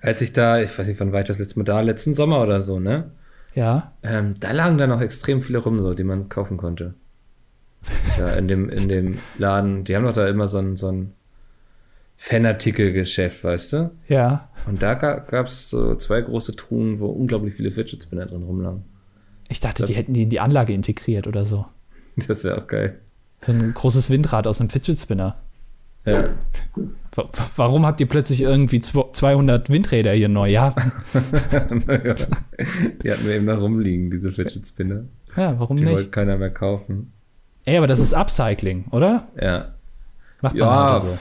Als ich da, ich weiß nicht, wann war ich das letzte Mal da, letzten Sommer oder so, ne? Ja. Ähm, da lagen da noch extrem viele rum, so, die man kaufen konnte. Ja, in dem, in dem Laden, die haben doch da immer so ein, so ein Fanartikelgeschäft, weißt du? Ja. Und da gab es so zwei große Truhen, wo unglaublich viele Fidget Spinner drin rumlagen. Ich dachte, die hätten die in die Anlage integriert oder so. [LAUGHS] Das wäre auch geil. So ein großes Windrad aus einem Fidget Spinner. Ja. Wa- wa- Warum habt ihr plötzlich irgendwie zwo- 200 Windräder hier neu? Ja, die hatten wir eben noch rumliegen, diese Fidget Spinner. ja warum Die wollte nicht? keiner mehr kaufen. Ey, aber das ist Upcycling, oder? Ja. Macht man Ja, heute so.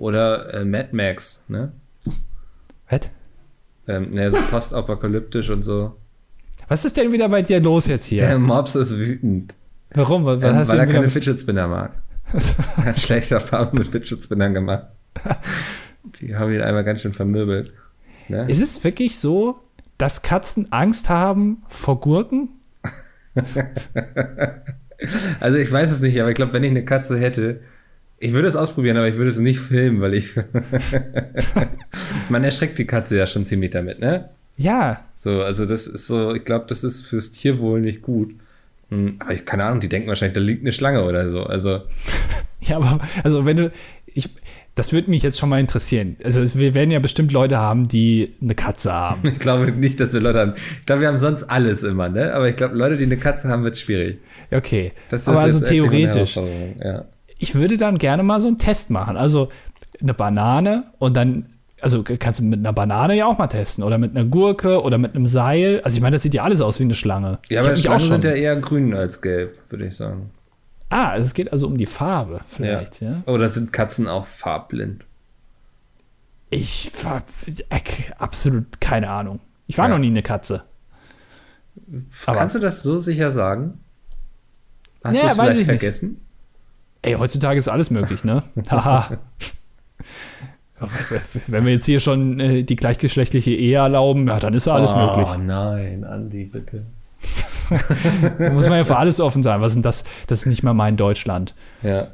oder äh, Mad Max, ne? Was? Ähm, ne, so postapokalyptisch und so. Was ist denn wieder bei dir los jetzt hier? Der Mops ist wütend, Warum? Was ähm, weil er keine? Fidget Spinner mag. Hat schlechte Erfahrungen mit Spinnern gemacht. Die haben ihn einmal ganz schön vermöbelt. Ne? Ist es wirklich so, dass Katzen Angst haben vor Gurken? [LAUGHS] Also ich weiß es nicht, aber ich glaube, wenn ich eine Katze hätte, ich würde es ausprobieren, aber ich würde es nicht filmen, weil ich. [LAUGHS] Man erschreckt die Katze ja schon ziemlich damit, ne? Ja. So, also das ist so, ich glaube, das ist fürs Tierwohl nicht gut. Hm, Aber ich keine Ahnung, die denken wahrscheinlich, da liegt eine Schlange oder so. Also, [LAUGHS] Ja, aber also wenn du, ich, das würde mich jetzt schon mal interessieren. Also wir werden ja bestimmt Leute haben, die eine Katze haben. [LAUGHS] ich glaube nicht, dass wir Leute haben. Ich glaube, wir haben sonst alles immer, ne? Aber ich glaube, Leute, die eine Katze haben, wird schwierig. Okay, aber also theoretisch. Ja. Ich würde dann gerne mal so einen Test machen. Also eine Banane und dann, also kannst du mit einer Banane ja auch mal testen oder mit einer Gurke oder mit einem Seil. Also ich meine, das sieht ja alles aus wie eine Schlange. Ja, ich aber Schlangen auch schon. sind ja eher grün als gelb, würde ich sagen. ah, also es geht also um die Farbe vielleicht, ja. Oder sind Katzen auch farbblind? Ich war absolut keine Ahnung. Ich war Ja. noch nie eine Katze. Aber- Kannst du das so sicher sagen? Hast Ja, du es weiß vielleicht ich nicht. vergessen? Ey, heutzutage ist alles möglich, ne? [LAUGHS] Haha. Wenn wir jetzt hier schon äh, die gleichgeschlechtliche Ehe erlauben, ja, dann ist ja alles oh, möglich. nein, Andi, bitte. [LAUGHS] Da muss man ja für alles offen sein. Was ist denn das? Das ist nicht mal mein Deutschland. Ja.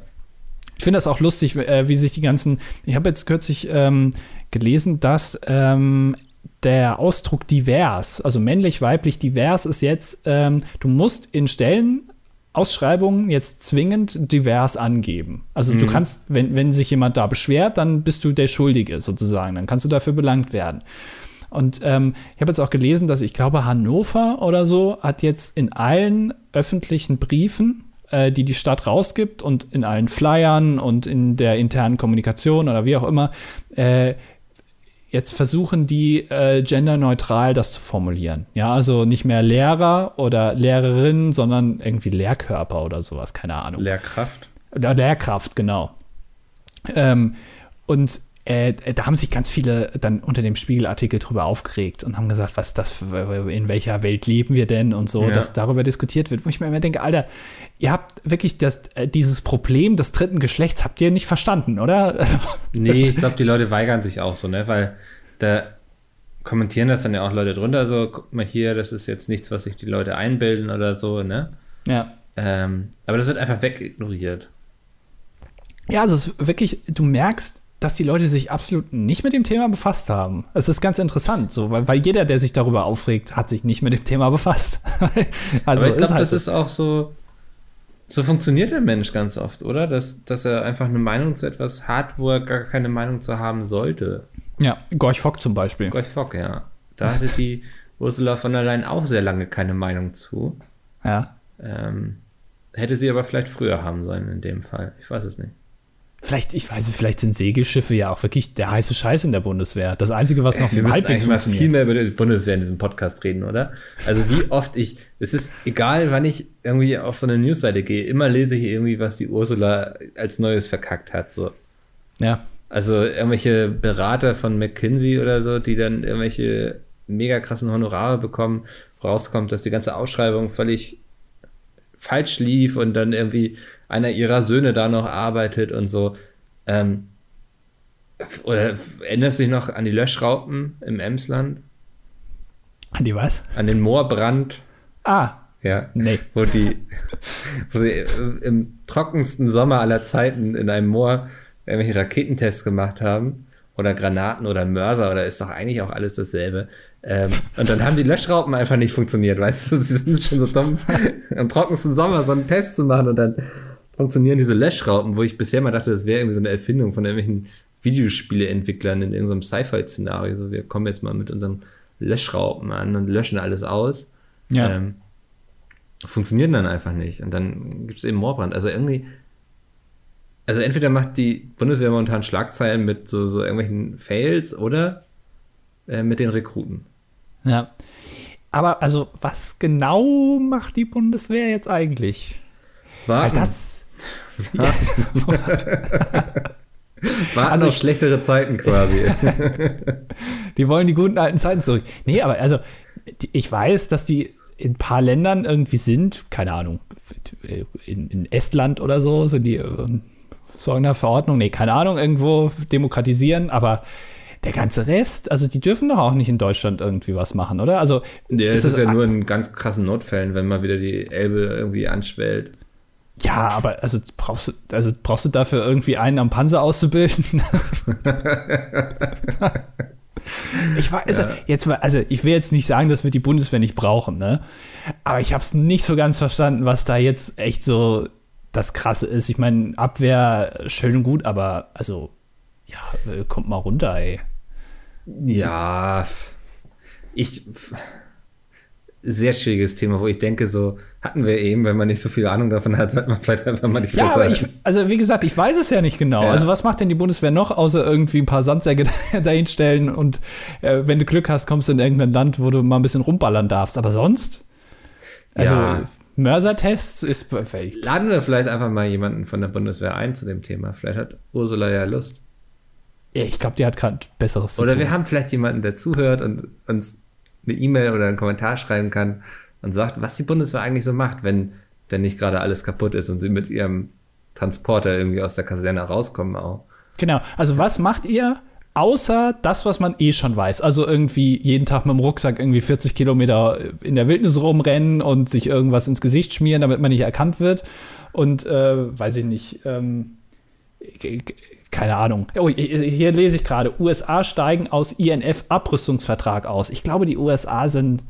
Ich finde das auch lustig, äh, wie sich die ganzen. Ich habe jetzt kürzlich ähm, gelesen, dass ähm, der Ausdruck divers, also männlich, weiblich, divers ist jetzt, ähm, du musst in Stellenausschreibungen jetzt zwingend divers angeben. Also du kannst, wenn, wenn sich jemand da beschwert, dann bist du der Schuldige sozusagen. Dann kannst du dafür belangt werden. Und ähm, ich habe jetzt auch gelesen, dass ich glaube, Hannover oder so hat jetzt in allen öffentlichen Briefen, äh, die die Stadt rausgibt und in allen Flyern und in der internen Kommunikation oder wie auch immer, äh, jetzt versuchen die äh, genderneutral das zu formulieren. Ja, also nicht mehr Lehrer oder Lehrerin, sondern irgendwie Lehrkörper oder sowas, keine Ahnung. Lehrkraft. Oder Lehrkraft, genau. Ähm, und äh, da haben sich ganz viele dann unter dem Spiegelartikel drüber aufgeregt und haben gesagt, was das, für, in welcher Welt leben wir denn und so, Ja. dass darüber diskutiert wird, wo ich mir immer denke, Alter, ihr habt wirklich das, äh, dieses Problem des dritten Geschlechts habt ihr nicht verstanden, oder? [LAUGHS] Also, Nee, ich glaube, die Leute weigern sich auch so, ne? Weil da kommentieren das dann ja auch Leute drunter, so, guck mal hier, das ist jetzt nichts, was sich die Leute einbilden oder so, ne? ja. Ähm, aber das wird einfach wegignoriert. Ja, also es ist wirklich, du merkst, dass die Leute sich absolut nicht mit dem Thema befasst haben. Es ist ganz interessant, so, weil, weil jeder, der sich darüber aufregt, hat sich nicht mit dem Thema befasst. [LAUGHS] also aber ich glaube, halt das so. ist auch so, so funktioniert der Mensch ganz oft, oder? Dass, dass er einfach eine Meinung zu etwas hat, wo er gar keine Meinung zu haben sollte. Ja, Gorch Fock zum Beispiel. Gorch Fock, ja. Da hatte die [LAUGHS] Ursula von der Leyen auch sehr lange keine Meinung zu. Ja. Ähm, hätte sie aber vielleicht früher haben sollen in dem Fall. Ich weiß es nicht. Vielleicht, ich weiß nicht, vielleicht sind Segelschiffe ja auch wirklich der heiße Scheiß in der Bundeswehr. Das Einzige, was noch müssen halbwegs funktioniert. viel mehr über die Bundeswehr in diesem Podcast reden, oder? Also wie [LAUGHS] oft ich, es ist egal, wann ich irgendwie auf so eine Newsseite gehe, immer lese ich irgendwie, was die Ursula als Neues verkackt hat. So. Ja. Also irgendwelche Berater von McKinsey oder so, die dann irgendwelche mega krassen Honorare bekommen, rauskommt, dass die ganze Ausschreibung völlig falsch lief und dann irgendwie einer ihrer Söhne da noch arbeitet und so. Ähm, oder erinnerst du dich noch an die Löschraupen im Emsland? An die was? An den Moorbrand? Ah, Ja. nee. Wo die, wo sie äh, im trockensten Sommer aller Zeiten in einem Moor irgendwelche Raketentests gemacht haben. Oder Granaten oder Mörser oder ist doch eigentlich auch alles dasselbe. Ähm, und dann haben die Löschraupen einfach nicht funktioniert, weißt du? [LAUGHS] Sie sind schon so dumm, am trockensten Sommer so einen Test zu machen und dann funktionieren diese Löschraupen, wo ich bisher mal dachte, das wäre irgendwie so eine Erfindung von irgendwelchen Videospieleentwicklern in irgendeinem Sci-Fi-Szenario. So, wir kommen jetzt mal mit unseren Löschraupen an und löschen alles aus. Ja. Ähm, funktionieren dann einfach nicht. Und dann gibt es eben Moorbrand. Also irgendwie, also entweder macht die Bundeswehr momentan Schlagzeilen mit so, so irgendwelchen Fails oder äh, mit den Rekruten. Ja. Aber also, was genau macht die Bundeswehr jetzt eigentlich? Weil Warten, das. [LAUGHS] warten also auf schlechtere Zeiten quasi. [LAUGHS] Die wollen die guten alten Zeiten zurück. Nee, aber also, ich weiß, dass die in ein paar Ländern irgendwie sind, keine Ahnung, in, in Estland oder so, sind die ähm, so einer Verordnung, nee, keine Ahnung, irgendwo demokratisieren, aber der ganze Rest, also die dürfen doch auch nicht in Deutschland irgendwie was machen, oder? Also, ja, es Ist ist das- ja nur in ganz krassen Notfällen, wenn mal wieder die Elbe irgendwie anschwellt. Ja, aber also brauchst du, also brauchst du dafür irgendwie einen am Panzer auszubilden? [LAUGHS] Ich weiß, also, jetzt mal, also ich will jetzt nicht sagen, dass wir die Bundeswehr nicht brauchen, ne? Aber ich habe es nicht so ganz verstanden, was da jetzt echt so das Krasse ist. Ich meine, Abwehr schön und gut, aber also ja, äh, kommt mal runter, ey. Ja, ich. Sehr schwieriges Thema, wo ich denke, so hatten wir eben, wenn man nicht so viel Ahnung davon hat, sollte man vielleicht einfach mal die Ja, Fresse aber ich, also wie gesagt, ich weiß es ja nicht genau. Ja. Also was macht denn die Bundeswehr noch, außer irgendwie ein paar Sandsäcke [LAUGHS] dahinstellen und äh, wenn du Glück hast, kommst du in irgendein Land, wo du mal ein bisschen rumballern darfst. Aber sonst? Also Ja. Mörsertests ist Laden wir vielleicht einfach mal jemanden von der Bundeswehr ein zu dem Thema. Vielleicht hat Ursula ja Lust. Ja, ich glaube, die hat gerade Besseres Oder zu wir tun. haben vielleicht jemanden, der zuhört und uns eine E-Mail oder einen Kommentar schreiben kann und sagt, was die Bundeswehr eigentlich so macht, wenn denn nicht gerade alles kaputt ist und sie mit ihrem Transporter irgendwie aus der Kaserne rauskommen auch. Genau. Also was macht ihr, außer das, was man eh schon weiß? Also irgendwie jeden Tag mit dem Rucksack irgendwie 40 Kilometer in der Wildnis rumrennen und sich irgendwas ins Gesicht schmieren, damit man nicht erkannt wird. Und äh, weiß ich nicht, ähm, keine Ahnung. Oh, hier lese ich gerade, USA steigen aus INF-Abrüstungsvertrag aus. Ich glaube, die USA sind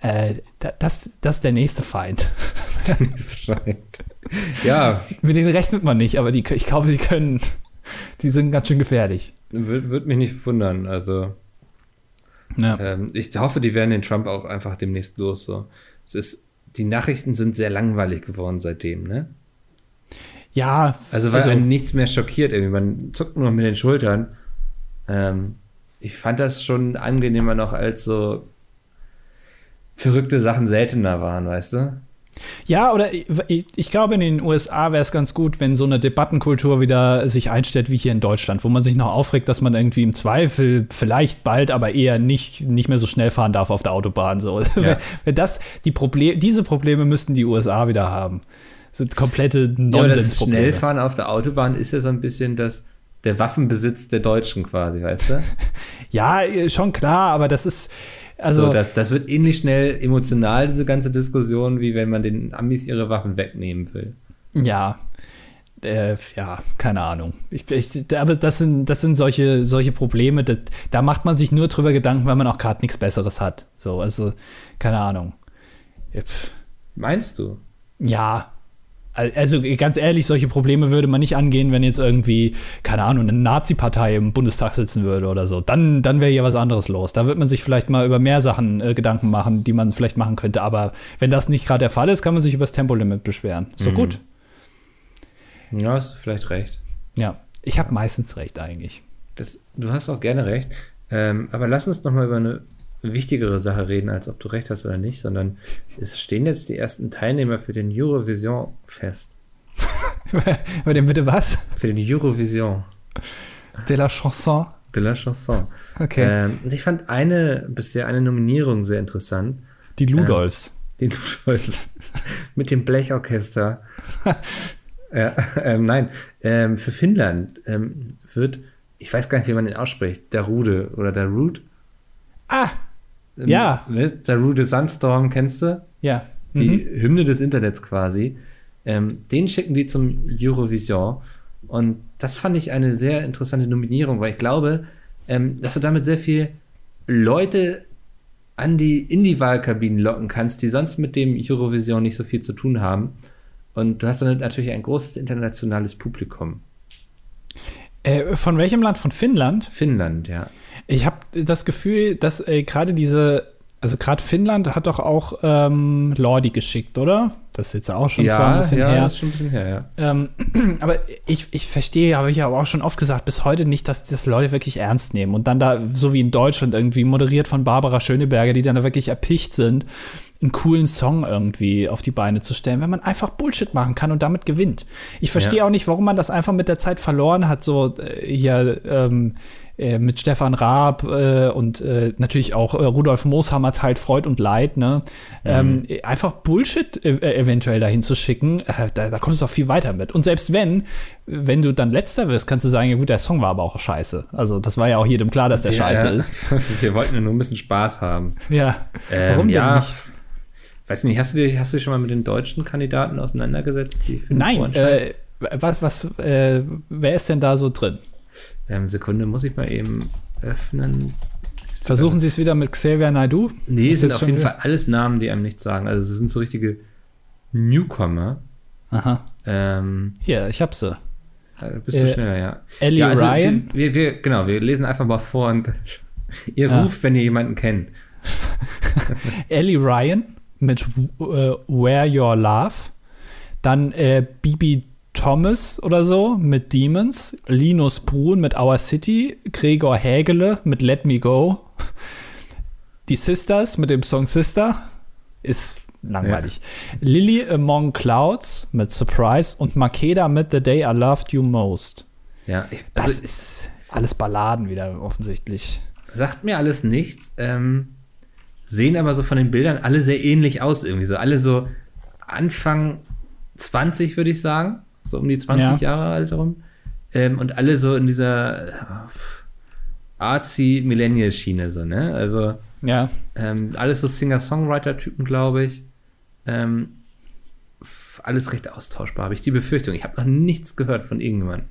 äh, da- das, das ist [LAUGHS] der nächste Feind. ja, Mit denen rechnet man nicht, aber die, ich glaube, die können, die sind ganz schön gefährlich. würde würd mich nicht wundern. Also Ja. ähm, ich hoffe, die werden den Trump auch einfach demnächst los. So. Es ist, die Nachrichten sind sehr langweilig geworden seitdem, ne? Ja, Also weil einen nichts mehr schockiert irgendwie. Man zuckt nur mit den Schultern. Ähm, ich fand das schon angenehmer noch, als so verrückte Sachen seltener waren, weißt du? Ja, oder ich, ich, glaube, in den USA wäre es ganz gut, wenn so eine Debattenkultur wieder sich einstellt wie hier in Deutschland, wo man sich noch aufregt, dass man irgendwie im Zweifel vielleicht bald, aber eher nicht, nicht mehr so schnell fahren darf auf der Autobahn. So. Ja. [LAUGHS] Wenn das, die Problem, diese Probleme müssten die USA wieder haben. So komplette Ja, aber das Nonsensprobleme. Schnellfahren auf der Autobahn ist ja so ein bisschen das, der Waffenbesitz der Deutschen quasi, weißt du? [LAUGHS] Ja, schon klar, aber das ist, also, so, das, das wird ähnlich schnell emotional, diese ganze Diskussion, wie wenn man den Amis ihre Waffen wegnehmen will. Ja. Äh, ja, keine Ahnung. Ich, ich, aber das sind, das sind solche, solche Probleme, das, da macht man sich nur drüber Gedanken, weil man auch gerade nichts Besseres hat. So, also, keine Ahnung. Ja, pf, Meinst du? Ja, Also ganz ehrlich, solche Probleme würde man nicht angehen, wenn jetzt irgendwie, keine Ahnung, eine Nazi-Partei im Bundestag sitzen würde oder so. Dann, dann wäre hier was anderes los. Da wird man sich vielleicht mal über mehr Sachen äh, Gedanken machen, die man vielleicht machen könnte. Aber wenn das nicht gerade der Fall ist, kann man sich über das Tempolimit beschweren. Ist doch Mhm. gut. Ja, hast vielleicht recht. Ja, ich habe meistens recht eigentlich. Das, du hast auch gerne recht. Ähm, aber lass uns noch mal über eine wichtigere Sache reden, als ob du recht hast oder nicht, sondern es stehen jetzt die ersten Teilnehmer für den Eurovision fest. [LAUGHS] Über den bitte was? Für den Eurovision De la Chanson. de la Chanson. Okay. Ähm, ich fand eine, bisher eine Nominierung sehr interessant. die Ludolfs. Den Ludolfs [LAUGHS] mit dem Blechorchester. [LAUGHS] ja, ähm, nein, ähm, für Finnland ähm, wird, ich weiß gar nicht, wie man den ausspricht, Darude oder Darud. Ah, Ähm, Ja. ne? Darude Sandstorm, kennst du? ja. Die Mhm. Hymne des Internets quasi. Ähm, den schicken die zum Eurovision. Und das fand ich eine sehr interessante Nominierung, weil ich glaube, ähm, dass du damit sehr viel Leute an die, in die Wahlkabinen locken kannst, die sonst mit dem Eurovision nicht so viel zu tun haben. Und du hast dann natürlich ein großes internationales Publikum. Äh, von welchem Land? Von Finnland? Finnland, ja. Ich habe das Gefühl, dass äh, gerade diese, also gerade Finnland hat doch auch ähm, Lordi geschickt, oder? Das ist jetzt auch schon zwar ein bisschen ja, her. das ist schon ein bisschen her, ja. Ähm, [CLEARS THROAT] aber ich, ich verstehe, habe ich aber auch schon oft gesagt, bis heute nicht, dass das Leute wirklich ernst nehmen. Und dann da, so wie in Deutschland irgendwie, moderiert von Barbara Schöneberger, die dann da wirklich erpicht sind, einen coolen Song irgendwie auf die Beine zu stellen, wenn man einfach Bullshit machen kann und damit gewinnt. Ich verstehe Ja. auch nicht, warum man das einfach mit der Zeit verloren hat, so äh, hier ähm, äh, mit Stefan Raab äh, und äh, natürlich auch äh, Rudolf Mooshammer teilt Freud und Leid, ne? Ähm, einfach Bullshit äh, eventuell dahin zu schicken, da, da kommst du auch viel weiter mit. Und selbst wenn, wenn du dann letzter wirst, kannst du sagen, ja gut, der Song war aber auch scheiße. Also das war ja auch jedem klar, dass der scheiße ja, ist. [LAUGHS] Wir wollten ja nur ein bisschen Spaß haben. Ja. Ähm, Warum denn ja, nicht? Weiß nicht, hast du, dir, hast du dich schon mal mit den deutschen Kandidaten auseinandergesetzt? Nein, äh, was, was, äh, wer ist denn da so drin? ähm, Sekunde, muss ich mal eben öffnen. Versuchen Sie es wieder mit Xavier Naidoo? Nee, es sind auf jeden Fall alles Namen, die einem nichts sagen. Also es sind so richtige Newcomer. Aha. Ähm, Hier, ich hab sie. äh, bist du Äh, schneller, ja. Ellie ja, also Ryan. Wir, wir, wir, genau, wir lesen einfach mal vor und [LAUGHS] ihr Ja. ruft, wenn ihr jemanden kennt. [LAUGHS] Ellie Ryan mit äh, Where Your Love. Dann äh, Bibi Thomas oder so mit Demons. Linus Brun mit Our City. Gregor Hägele mit Let Me Go. Die Sisters mit dem Song Sister. Ist langweilig. Lily Among Clouds mit Surprise. Und Makeda mit The Day I Loved You Most. Ja, ich, Das also, ist alles Balladen wieder offensichtlich. sagt mir alles nichts. Ähm, sehen aber so von den Bildern alle sehr ähnlich aus irgendwie. So alle so Anfang 20, würde ich sagen. So um die 20 Ja. Jahre alt herum. Ähm, und alle so in dieser äh, artsy Millennial-Schiene, so, ne? Also Ja. ähm, alles so Singer-Songwriter-Typen, glaube ich. Ähm, alles recht austauschbar, habe ich die Befürchtung. Ich habe noch nichts gehört von irgendjemandem.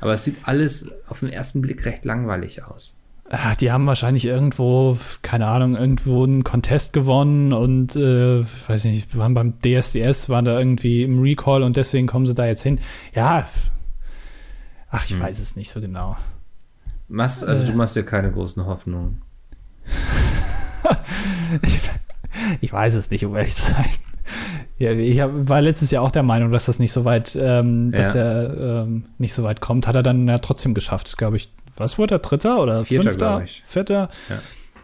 Aber es sieht alles auf den ersten Blick recht langweilig aus. Ah, Die haben wahrscheinlich irgendwo, keine Ahnung, irgendwo einen Contest gewonnen und äh, weiß nicht, waren beim DSDS, waren da irgendwie im Recall und deswegen kommen sie da jetzt hin. Ja, ach, ich Hm. weiß es nicht so genau. Machst, also Äh. du machst dir keine großen Hoffnungen. [LAUGHS] Ich weiß es nicht, um ehrlich zu sein. Ja, ich hab, war letztes Jahr auch der Meinung, dass das nicht so weit, ähm, dass Ja. der ähm, nicht so weit kommt. Hat er dann ja trotzdem geschafft, glaube ich. Was wurde er? Dritter oder Vierter, fünfter? Vierter?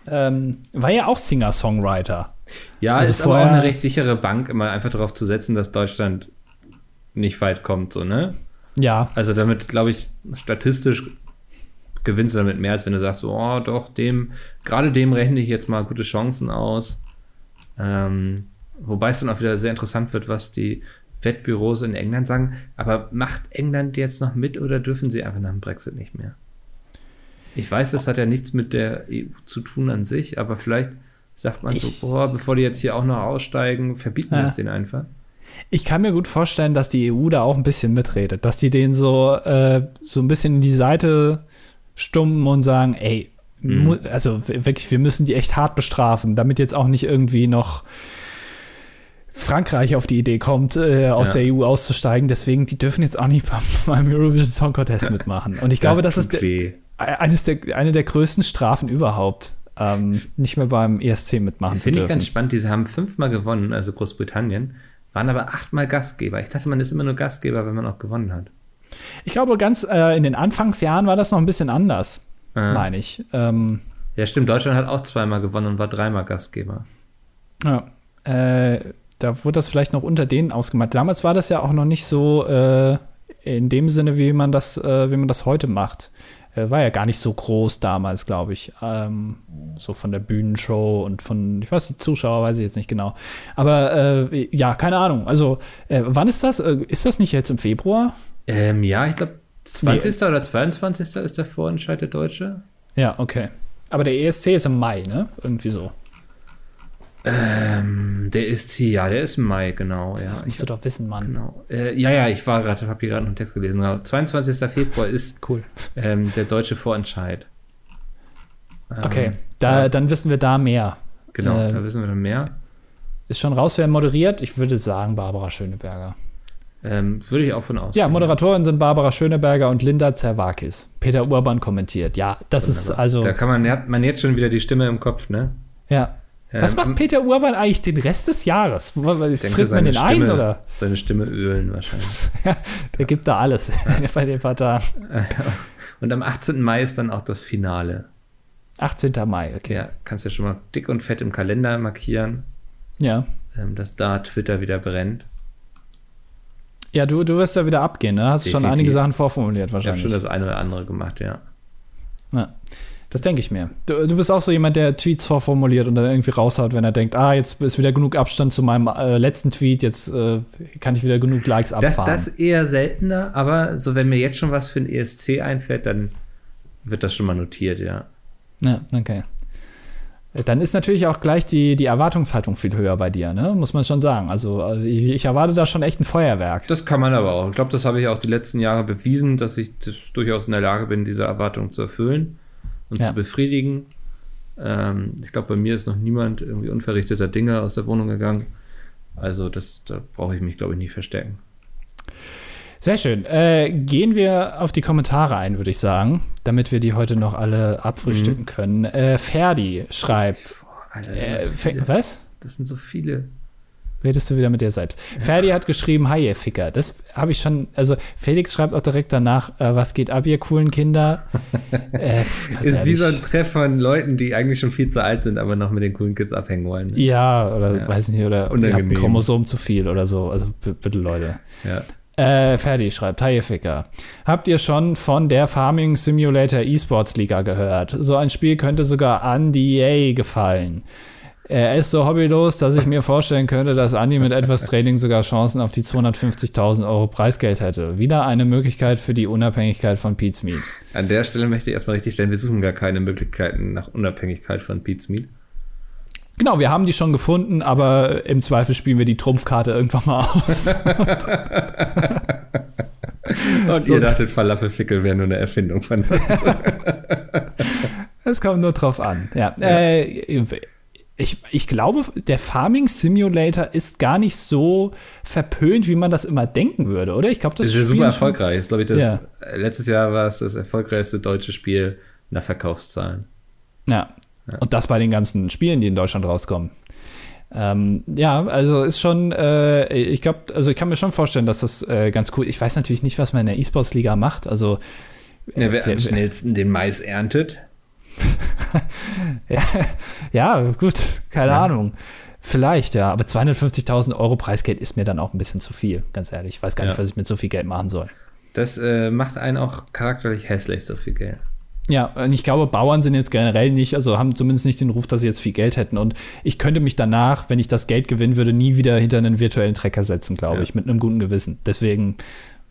Ähm, war ja auch Singer-Songwriter. Ja, Also ist aber auch vorher- eine recht sichere Bank, immer einfach darauf zu setzen, dass Deutschland nicht weit kommt, so, ne? Ja, Also damit, glaube ich, statistisch gewinnst du damit mehr, als wenn du sagst, so, oh, doch, dem, gerade dem rechne ich jetzt mal gute Chancen aus. Ähm, wobei es dann auch wieder sehr interessant wird, was die Wettbüros in England sagen. Aber macht England jetzt noch mit oder dürfen sie einfach nach dem Brexit nicht mehr? Ich weiß, das hat ja nichts mit der EU zu tun an sich, aber vielleicht sagt man Ich- so, boah, bevor die jetzt hier auch noch aussteigen, verbieten wir Ja. es denen einfach. Ich kann mir gut vorstellen, dass die EU da auch ein bisschen mitredet, dass die den so, äh, so ein bisschen in die Seite stummen und sagen, ey, Mhm. also wirklich, wir müssen die echt hart bestrafen, damit jetzt auch nicht irgendwie noch Frankreich auf die Idee kommt, äh, aus Ja. der EU auszusteigen. Deswegen, die dürfen jetzt auch nicht beim, [LAUGHS] beim Eurovision Song Contest mitmachen. Und ich glaube, das, ist weh. Eines der, eine der größten Strafen überhaupt, ähm, nicht mehr beim ESC mitmachen zu Finde ich dürfen. ganz spannend. Diese haben fünfmal gewonnen, also Großbritannien, waren aber achtmal Gastgeber. Ich dachte, man ist immer nur Gastgeber, wenn man auch gewonnen hat. Ich glaube, ganz äh, in den Anfangsjahren war das noch ein bisschen anders, Ja. meine ich. Ähm, Ja, stimmt. Deutschland hat auch zweimal gewonnen und war dreimal Gastgeber. ja, äh, da wurde das vielleicht noch unter denen ausgemacht. Damals war das ja auch noch nicht so äh, in dem Sinne, wie man das, äh, wie man das heute macht. Äh, war ja gar nicht so groß damals, glaube ich. Ähm, so von der Bühnenshow und von, ich weiß, die Zuschauer weiß ich jetzt nicht genau. Aber äh, ja, keine Ahnung. Also, äh, wann ist das? Äh, ist das nicht jetzt im Februar? Ähm, ja, ich glaube, 20. oder 22. ist der Vorentscheid der Deutsche. Ja, okay. Aber der ESC ist im Mai, ne? Irgendwie so. Ähm, der ist hier, ja, der ist im Mai, genau. Ja, Das ich musst du doch wissen, Mann. Genau. Äh, ja, ja, ich war gerade, habe hier gerade noch einen Text gelesen. Genau. 22. Februar ist [LAUGHS] Cool. ähm, der deutsche Vorentscheid. Ähm, Okay, da, ja. dann wissen wir da mehr. Genau, äh, da wissen wir dann mehr. Ist schon raus, wer moderiert? Ich würde sagen Barbara Schöneberger. Ähm, würde ich auch von aus. Ja, Moderatoren sind Barbara Schöneberger und Linda Zerwakis. Peter Urban kommentiert. Ja, das ist also. Da kann man, hat man jetzt schon wieder die Stimme im Kopf, ne? Ja. Was Ähm, macht Peter Urban eigentlich den Rest des Jahres? Denke, man den ein Stimme- oder? Seine Stimme ölen wahrscheinlich. [LAUGHS] Der gibt da alles [LAUGHS] bei den paar Tagen. [LAUGHS] Und am 18. Mai ist dann auch das Finale. 18. Mai, okay. Ja, kannst ja schon mal dick und fett im Kalender markieren, Ja. ähm, dass da Twitter wieder brennt. Ja, du, du wirst da wieder abgehen, ne? Hast schon Definitiv. einige Sachen vorformuliert Ich habe wahrscheinlich. schon das eine oder andere gemacht, ja. Ja, das denke ich mir. Du, du bist auch so jemand, der Tweets vorformuliert und dann irgendwie raushaut, wenn er denkt, ah, jetzt ist wieder genug Abstand zu meinem äh, letzten Tweet, jetzt äh, kann ich wieder genug Likes Das, abfahren. das eher seltener, aber so wenn mir jetzt schon was für ein ESC einfällt, dann wird das schon mal notiert, ja. ja, okay. Dann ist natürlich auch gleich die, die Erwartungshaltung viel höher bei dir, ne? Muss man schon sagen. Also äh, ich, ich erwarte da schon echt ein Feuerwerk. Das kann man aber auch. Ich glaube, das habe ich auch die letzten Jahre bewiesen, dass ich das durchaus in der Lage bin, diese Erwartungen zu erfüllen und Ja. zu befriedigen. Ähm, ich glaube, bei mir ist noch niemand irgendwie unverrichteter Dinge aus der Wohnung gegangen. Also das, da brauche ich mich, glaube ich, nicht verstecken. Sehr schön. Äh, gehen wir auf die Kommentare ein, würde ich sagen, damit wir die heute noch alle abfrühstücken Mhm. können. Äh, Ferdi schreibt. Boah, Alter, Äh, so was? das sind so viele. Redest du wieder mit dir selbst. Ferdi hat geschrieben, hi, ihr Ficker. Das habe ich schon, also Felix schreibt auch direkt danach, äh, was geht ab, ihr coolen Kinder? äh, Ist wie so ein Treff von Leuten, die eigentlich schon viel zu alt sind, aber noch mit den coolen Kids abhängen wollen. Ja, oder Ja. weiß nicht, oder ihr habt ein. Chromosom zu viel oder so. Also bitte, Leute. Ja. Äh, Ferdi schreibt, hi, ihr Ficker. Habt ihr schon von der Farming Simulator Esports Liga gehört? So ein Spiel könnte sogar an die EA gefallen. Er ist so hobbylos, dass ich mir vorstellen könnte, dass Andi mit etwas Training sogar Chancen auf die 250.000 Euro Preisgeld hätte. Wieder eine Möglichkeit für die Unabhängigkeit von Pete's Meat. An der Stelle möchte ich erstmal richtig stellen, wir suchen gar keine Möglichkeiten nach Unabhängigkeit von Pete's Meat. Genau, wir haben die schon gefunden, aber im Zweifel spielen wir die Trumpfkarte irgendwann mal aus. [LAUGHS] Und ihr dachtet, Falafelfickel wäre nur eine Erfindung von uns. [LAUGHS] Es kommt nur drauf an. Ja. Äh, ich, ich glaube, der Farming Simulator ist gar nicht so verpönt, wie man das immer denken würde, oder? Ich glaube, das Das ist ja Spiel super ist erfolgreich. Ist, glaube ich, das, Ja. äh, letztes Jahr war es das erfolgreichste deutsche Spiel nach Verkaufszahlen. Ja. Und das bei den ganzen Spielen, die in Deutschland rauskommen. Ähm, ja, also ist schon, äh, ich glaube, also ich kann mir schon vorstellen, dass das äh, ganz cool Ich weiß natürlich nicht, was man in der E-Sports-Liga macht. Also, Ja, wer wer- am schnellsten den Mais erntet. [LAUGHS] ja, gut, keine Ja. Ahnung. Vielleicht, ja. Aber 250.000 Euro Preisgeld ist mir dann auch ein bisschen zu viel, ganz ehrlich. Ich weiß gar nicht, Ja. was ich mit so viel Geld machen soll. Das äh, macht einen auch charakterlich hässlich, so viel Geld. Ja, und ich glaube, Bauern sind jetzt generell nicht, also haben zumindest nicht den Ruf, dass sie jetzt viel Geld hätten. Und ich könnte mich danach, wenn ich das Geld gewinnen würde, nie wieder hinter einen virtuellen Trecker setzen, glaube Ja. ich, mit einem guten Gewissen. Deswegen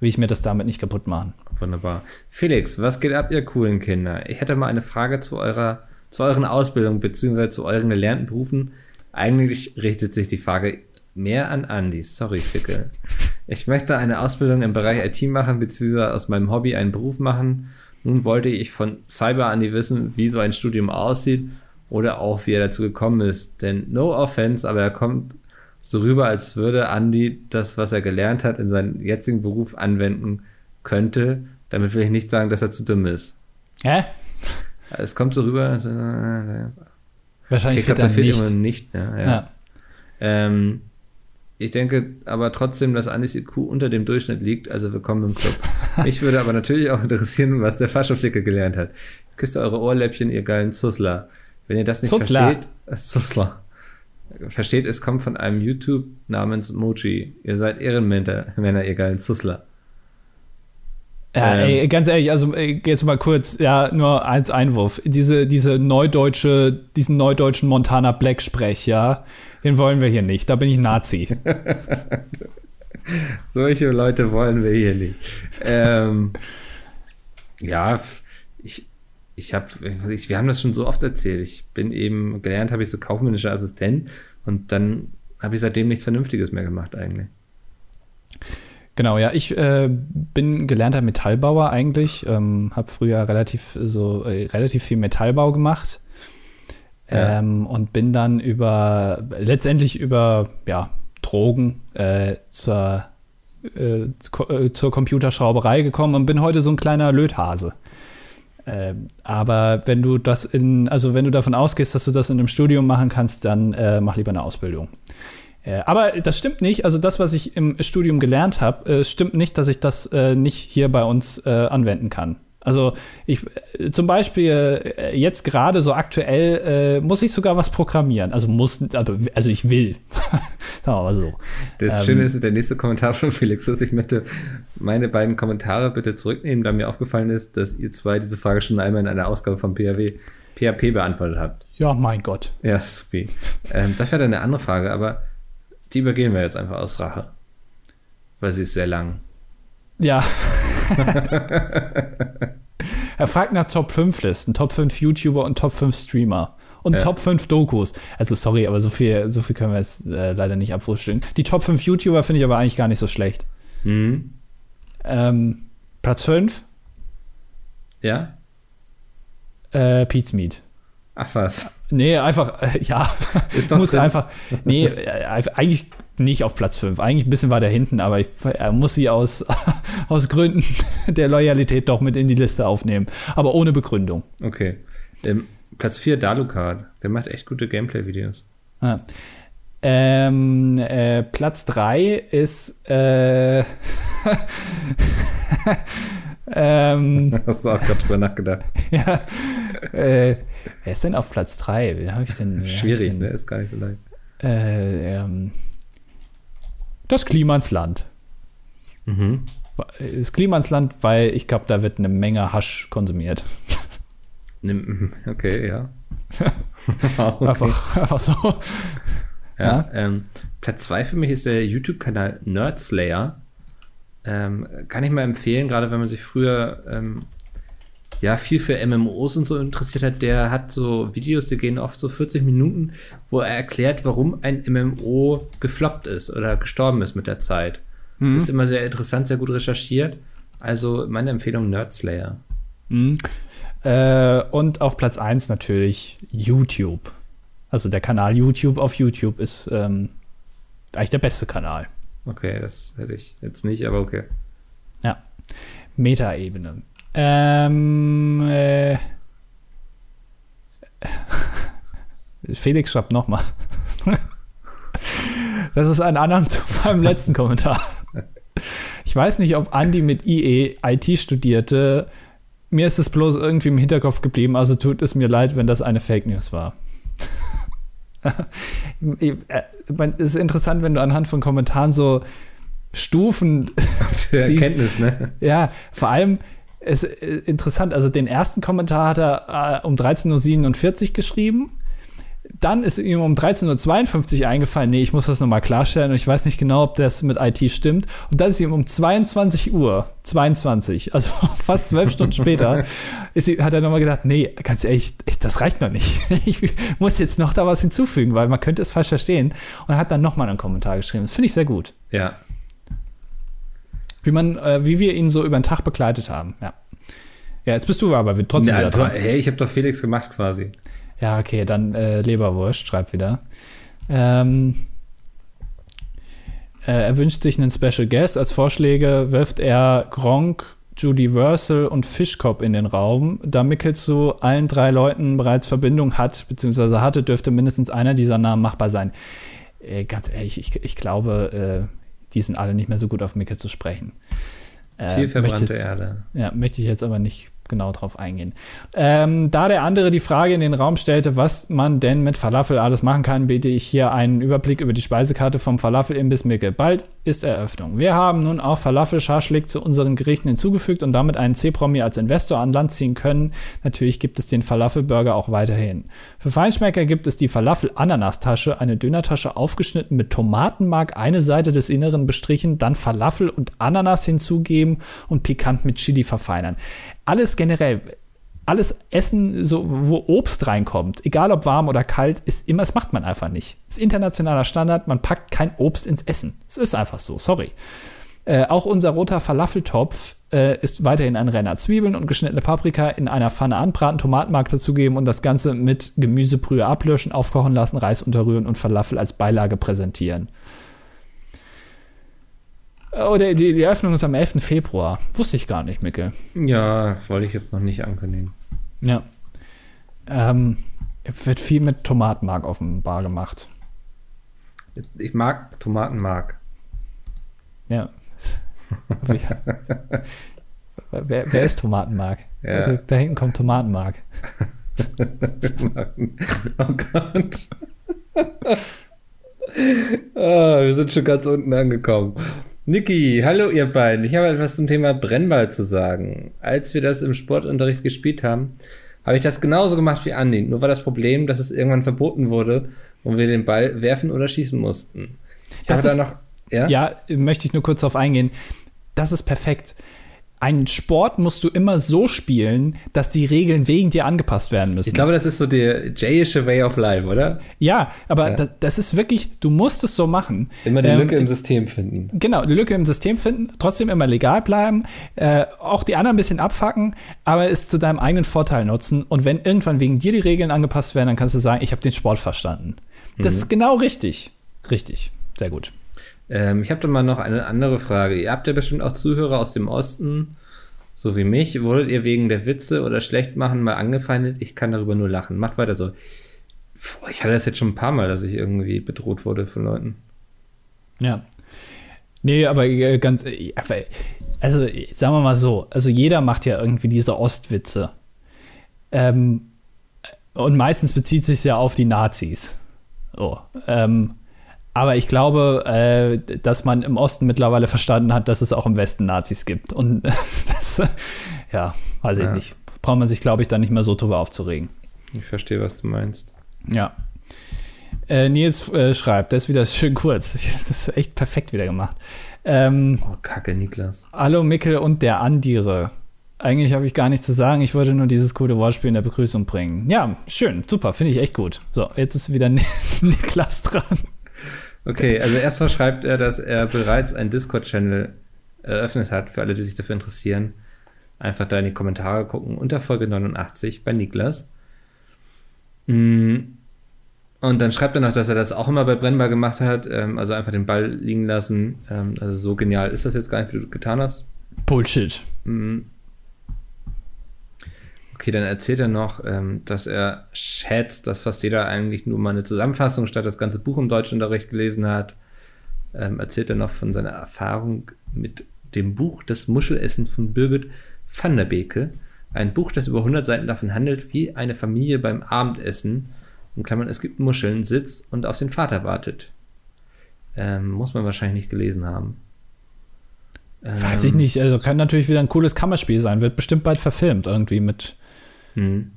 will ich mir das damit nicht kaputt machen. Wunderbar. Felix, was geht ab, ihr coolen Kinder? Ich hätte mal eine Frage zu eurer, zu euren Ausbildungen bzw. zu euren gelernten Berufen. Eigentlich richtet sich die Frage mehr an Andi. Sorry, Fickel. Ich möchte eine Ausbildung im Bereich IT machen bzw. aus meinem Hobby einen Beruf machen. Nun wollte ich von Cyber Andi wissen, wie so ein Studium aussieht oder auch wie er dazu gekommen ist. Denn no offense, aber er kommt so rüber, als würde Andy das, was er gelernt hat, in seinen jetzigen Beruf anwenden könnte. Damit will ich nicht sagen, dass er zu dumm ist. Hä? Es kommt so rüber. Also, äh, Wahrscheinlich ich glaube, da dann fehlt nicht. immer nicht. Ja, ja. Ja. Ähm, ich denke aber trotzdem, dass Andys IQ unter dem Durchschnitt liegt, also willkommen im Club. [LAUGHS] Mich würde aber natürlich auch interessieren, was der Faschoflicke gelernt hat. Küsst eure Ohrläppchen, ihr geilen Zussler. Wenn ihr das nicht Zutzler. versteht, Zussler. Versteht, es kommt von einem YouTube namens Mochi. Ihr seid Ehrenmänner, Männer, ihr geilen Zussler. Ja, Ähm. ey, ganz ehrlich, also ey, jetzt mal kurz, ja, nur als Einwurf. Diese, diese neudeutsche, diesen neudeutschen Montana Black Sprech, ja, den wollen wir hier nicht. Da bin ich Nazi. [LAUGHS] Solche Leute wollen wir hier nicht. ähm, ja, ich, ich habe, ich, wir haben das schon so oft erzählt. Ich bin eben, gelernt habe ich so kaufmännischer Assistent und dann habe ich seitdem nichts Vernünftiges mehr gemacht eigentlich. Genau, ja, ich äh, bin gelernter Metallbauer eigentlich, ähm, habe früher relativ so äh, relativ viel Metallbau gemacht Ja. ähm, und bin dann über letztendlich über ja Drogen äh, zur äh, äh, zur Computerschrauberei gekommen und bin heute so ein kleiner Löthase. Ähm, aber wenn du das in, also wenn du davon ausgehst, dass du das in einem Studium machen kannst, dann äh, mach lieber eine Ausbildung. Äh, aber das stimmt nicht. Also das, was ich im Studium gelernt habe, äh, stimmt nicht, dass ich das äh, nicht hier bei uns äh, anwenden kann. Also ich zum Beispiel äh, jetzt gerade so aktuell äh, muss ich sogar was programmieren. Also muss, also, also ich will. [LAUGHS] Sagen wir mal so. Das Ähm. Schöne ist, der nächste Kommentar [LAUGHS] von Felix ist, ich möchte meine beiden Kommentare bitte zurücknehmen, da mir aufgefallen ist, dass ihr zwei diese Frage schon einmal in einer Ausgabe von PHW, PHP beantwortet habt. Ja, mein Gott. Ja, super. Ähm, das wäre dann eine andere Frage, aber die übergehen wir jetzt einfach aus Rache. Weil sie ist sehr lang. Ja. [LAUGHS] er fragt nach Top 5 Listen, Top 5 YouTuber und Top 5 Streamer. Und Ja. Top 5 Dokus. Also sorry, aber so viel, so viel können wir jetzt äh, leider nicht abfrühstücken. Die Top 5 YouTuber finde ich aber eigentlich gar nicht so schlecht. Mhm. Ähm, Platz 5, Ja? äh, Pete's Meat. Ach was. Nee, einfach, äh, ja, Ist doch [LAUGHS] muss drin. einfach, nee, äh, eigentlich nicht auf Platz 5, eigentlich ein bisschen weiter hinten, aber ich er muss sie aus, [LAUGHS] aus Gründen [LAUGHS] der Loyalität doch mit in die Liste aufnehmen, aber ohne Begründung. Okay. Ähm, Platz 4, Dalukard. Der macht echt gute Gameplay-Videos. Ja. Ähm, äh, Platz 3 ist äh, [LAUGHS] ähm, Hast du auch gerade drüber nachgedacht. ja, äh, wer ist denn auf Platz 3? Wen habe ich denn? wen hab ich Schwierig, denn? ne? Ist gar nicht so leicht. Äh, ähm, das Klimansland. Mhm. Das Klimansland, weil ich glaube, da wird eine Menge Hasch konsumiert. [LAUGHS] Okay, ja. [LAUGHS] [LAUGHS] Einfach, einfach so. Ja, ähm, Platz 2 für mich ist der YouTube-Kanal Nerdslayer. Ähm, kann ich mal empfehlen, gerade wenn man sich früher ähm, ja viel für MMOs und so interessiert hat. Der hat so Videos, die gehen oft so 40 Minuten, wo er erklärt, warum ein MMO gefloppt ist oder gestorben ist mit der Zeit. Ist immer sehr interessant, sehr gut recherchiert. Also meine Empfehlung Nerdslayer. Mhm. Äh, und auf Platz 1 natürlich YouTube. Also der Kanal YouTube auf YouTube ist ähm, eigentlich der beste Kanal. Okay, das hätte ich jetzt nicht, aber okay. Ja. Metaebene. Ähm, äh, [LAUGHS] Felix schreibt nochmal. [LAUGHS] das ist ein Anhang zu meinem letzten Kommentar. Ich weiß nicht, ob Andy mit IE IT studierte. Mir ist es bloß irgendwie im Hinterkopf geblieben, also tut es mir leid, wenn das eine Fake News war. [LAUGHS] Es ist interessant, wenn du anhand von Kommentaren so Stufen siehst. Erkenntnis, ne? Ja, vor allem ist äh, interessant, also den ersten Kommentar hat er äh, um 13.47 Uhr geschrieben. Dann ist ihm um 13.52 Uhr eingefallen, nee, ich muss das nochmal klarstellen und ich weiß nicht genau, ob das mit IT stimmt. Und dann ist ihm um 22 Uhr, 22, also [LAUGHS] fast zwölf Stunden später, [LAUGHS] ist, hat er nochmal gedacht, nee, ganz ehrlich, das reicht noch nicht. [LAUGHS] Ich muss jetzt noch da was hinzufügen, weil man könnte es falsch verstehen. Und hat dann nochmal einen Kommentar geschrieben. Das finde ich sehr gut. Ja. Wie man, äh, wie wir ihn so über den Tag begleitet haben. Ja. Ja, jetzt bist du aber trotzdem ja wieder hey, ich habe doch Felix gemacht quasi. Ja, okay, dann äh, Leberwurst schreibt wieder. Ähm, Äh, er wünscht sich einen Special Guest. Als Vorschläge wirft er Gronk, Judy Wursel und Fischkopf in den Raum. Da Mickel zu allen drei Leuten bereits Verbindung hat, beziehungsweise hatte, dürfte mindestens einer dieser Namen machbar sein. Äh, ganz ehrlich, ich, ich glaube, äh, die sind alle nicht mehr so gut auf Mickel zu sprechen. Äh, Viel verbrannte jetzt, Erde. Ja, möchte ich jetzt aber nicht genau drauf eingehen. Ähm, da der andere die Frage in den Raum stellte, was man denn mit Falafel alles machen kann, biete ich hier einen Überblick über die Speisekarte vom Falafel-Imbiss Mickel. Bald ist Eröffnung. Wir haben nun auch Falafel-Schaschlik zu unseren Gerichten hinzugefügt und damit einen C-Promi als Investor an Land ziehen können. Natürlich gibt es den Falafel-Burger auch weiterhin. Für Feinschmecker gibt es die Falafel-Ananas-Tasche, eine Dönertasche aufgeschnitten mit Tomatenmark, eine Seite des Inneren bestrichen, dann Falafel und Ananas hinzugeben und pikant mit Chili verfeinern alles generell, alles Essen, so, wo Obst reinkommt, egal ob warm oder kalt, ist immer, das macht man einfach nicht. Das ist internationaler Standard, man packt kein Obst ins Essen. Es ist einfach so, sorry. Äh, auch unser roter Falafeltopf äh, ist weiterhin ein Renner. Zwiebeln und geschnittene Paprika in einer Pfanne anbraten, Tomatenmark dazugeben und das Ganze mit Gemüsebrühe ablöschen, aufkochen lassen, Reis unterrühren und Falafel als Beilage präsentieren. Oh, die, die, die Eröffnung ist am 11. Februar. Wusste ich gar nicht, Mickel. Ja, wollte ich jetzt noch nicht ankündigen. Ja. Ähm, wird viel mit Tomatenmark offenbar gemacht. Ich mag Tomatenmark. Ja. [LAUGHS] wer, wer, ist Tomatenmark? Ja. Also, da hinten kommt Tomatenmark. [LAUGHS] oh Gott. oh, [LAUGHS] wir sind schon ganz unten angekommen. Niki, hallo ihr beiden. Ich habe etwas zum Thema Brennball zu sagen. Als wir das im Sportunterricht gespielt haben, habe ich das genauso gemacht wie Andi. Nur war das Problem, dass es irgendwann verboten wurde und wir den Ball werfen oder schießen mussten. Ich das ist, da noch, ja? ja, möchte ich nur kurz darauf eingehen. Das ist perfekt einen Sport musst du immer so spielen, dass die Regeln wegen dir angepasst werden müssen. Ich glaube, das ist so der jayische Way of Life, oder? Ja, aber ja. Das, das, ist wirklich, du musst es so machen. Immer die ähm, Lücke im System finden. Genau, die Lücke im System finden, trotzdem immer legal bleiben, äh, auch die anderen ein bisschen abfacken, aber es zu deinem eigenen Vorteil nutzen. Und wenn irgendwann wegen dir die Regeln angepasst werden, dann kannst du sagen, ich habe den Sport verstanden. Das mhm. ist genau richtig. Richtig. Sehr gut. Ähm, ich habe da mal noch eine andere Frage. Ihr habt ja bestimmt auch Zuhörer aus dem Osten, so wie mich. Wurdet ihr wegen der Witze oder Schlechtmachen mal angefeindet? Ich kann darüber nur lachen. Macht weiter so. Ich hatte das jetzt schon ein paar Mal, dass ich irgendwie bedroht wurde von Leuten. Ja. Nee, aber äh, ganz, äh, also sagen wir mal so, also jeder macht ja irgendwie diese Ostwitze. Ähm, und meistens bezieht sich ja auf die Nazis. So, ähm, aber ich glaube, äh, dass man im Osten mittlerweile verstanden hat, dass es auch im Westen Nazis gibt. Und [LAUGHS] das, ja, weiß ich ja. nicht. Braucht man sich, glaube ich, da nicht mehr so drüber aufzuregen. Ich verstehe, was du meinst. Ja. Äh, Nils äh, schreibt, das ist wieder schön kurz. Das ist echt perfekt wieder gemacht. Ähm, oh, Kacke, Niklas. Hallo Mickel und der Andire. Eigentlich habe ich gar nichts zu sagen. Ich wollte nur dieses coole Wortspiel in der Begrüßung bringen. Ja, schön, super, finde ich echt gut. So, jetzt ist wieder [LAUGHS] Niklas dran. Okay, also erstmal schreibt er, dass er bereits einen Discord-Channel eröffnet hat, für alle, die sich dafür interessieren. Einfach da in die Kommentare gucken, unter Folge 89 bei Niklas. Mm. Und dann schreibt er noch, dass er das auch immer bei Brennbar gemacht hat, ähm, also einfach den Ball liegen lassen. Ähm, also so genial ist das jetzt gar nicht, wie du getan hast. Bullshit. Mhm. Okay, dann erzählt er noch, ähm, dass er schätzt, dass fast jeder eigentlich nur mal eine Zusammenfassung statt das ganze Buch im Deutschunterricht gelesen hat. Ähm, erzählt er noch von seiner Erfahrung mit dem Buch Das Muschelessen von Birgit van der Beke. Ein Buch, das über 100 Seiten davon handelt, wie eine Familie beim Abendessen, in Klammern, es gibt Muscheln, sitzt und auf den Vater wartet. Ähm, muss man wahrscheinlich nicht gelesen haben. Weiß ich ähm, nicht, also kann natürlich wieder ein cooles Kammerspiel sein, wird bestimmt bald verfilmt irgendwie mit hm.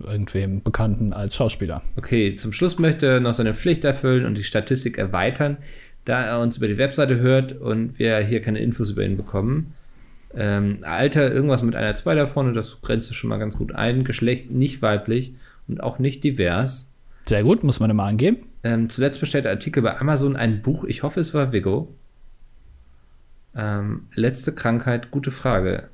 Irgendwem Bekannten als Schauspieler. Okay, zum Schluss möchte er noch seine Pflicht erfüllen und die Statistik erweitern, da er uns über die Webseite hört und wir hier keine Infos über ihn bekommen. Ähm, Alter, irgendwas mit einer 2 da vorne, das grenzt schon mal ganz gut ein. Geschlecht nicht weiblich und auch nicht divers. Sehr gut, muss man immer angeben. Ähm, zuletzt bestellte Artikel bei Amazon ein Buch, ich hoffe es war Vigo. Ähm, letzte Krankheit, gute Frage.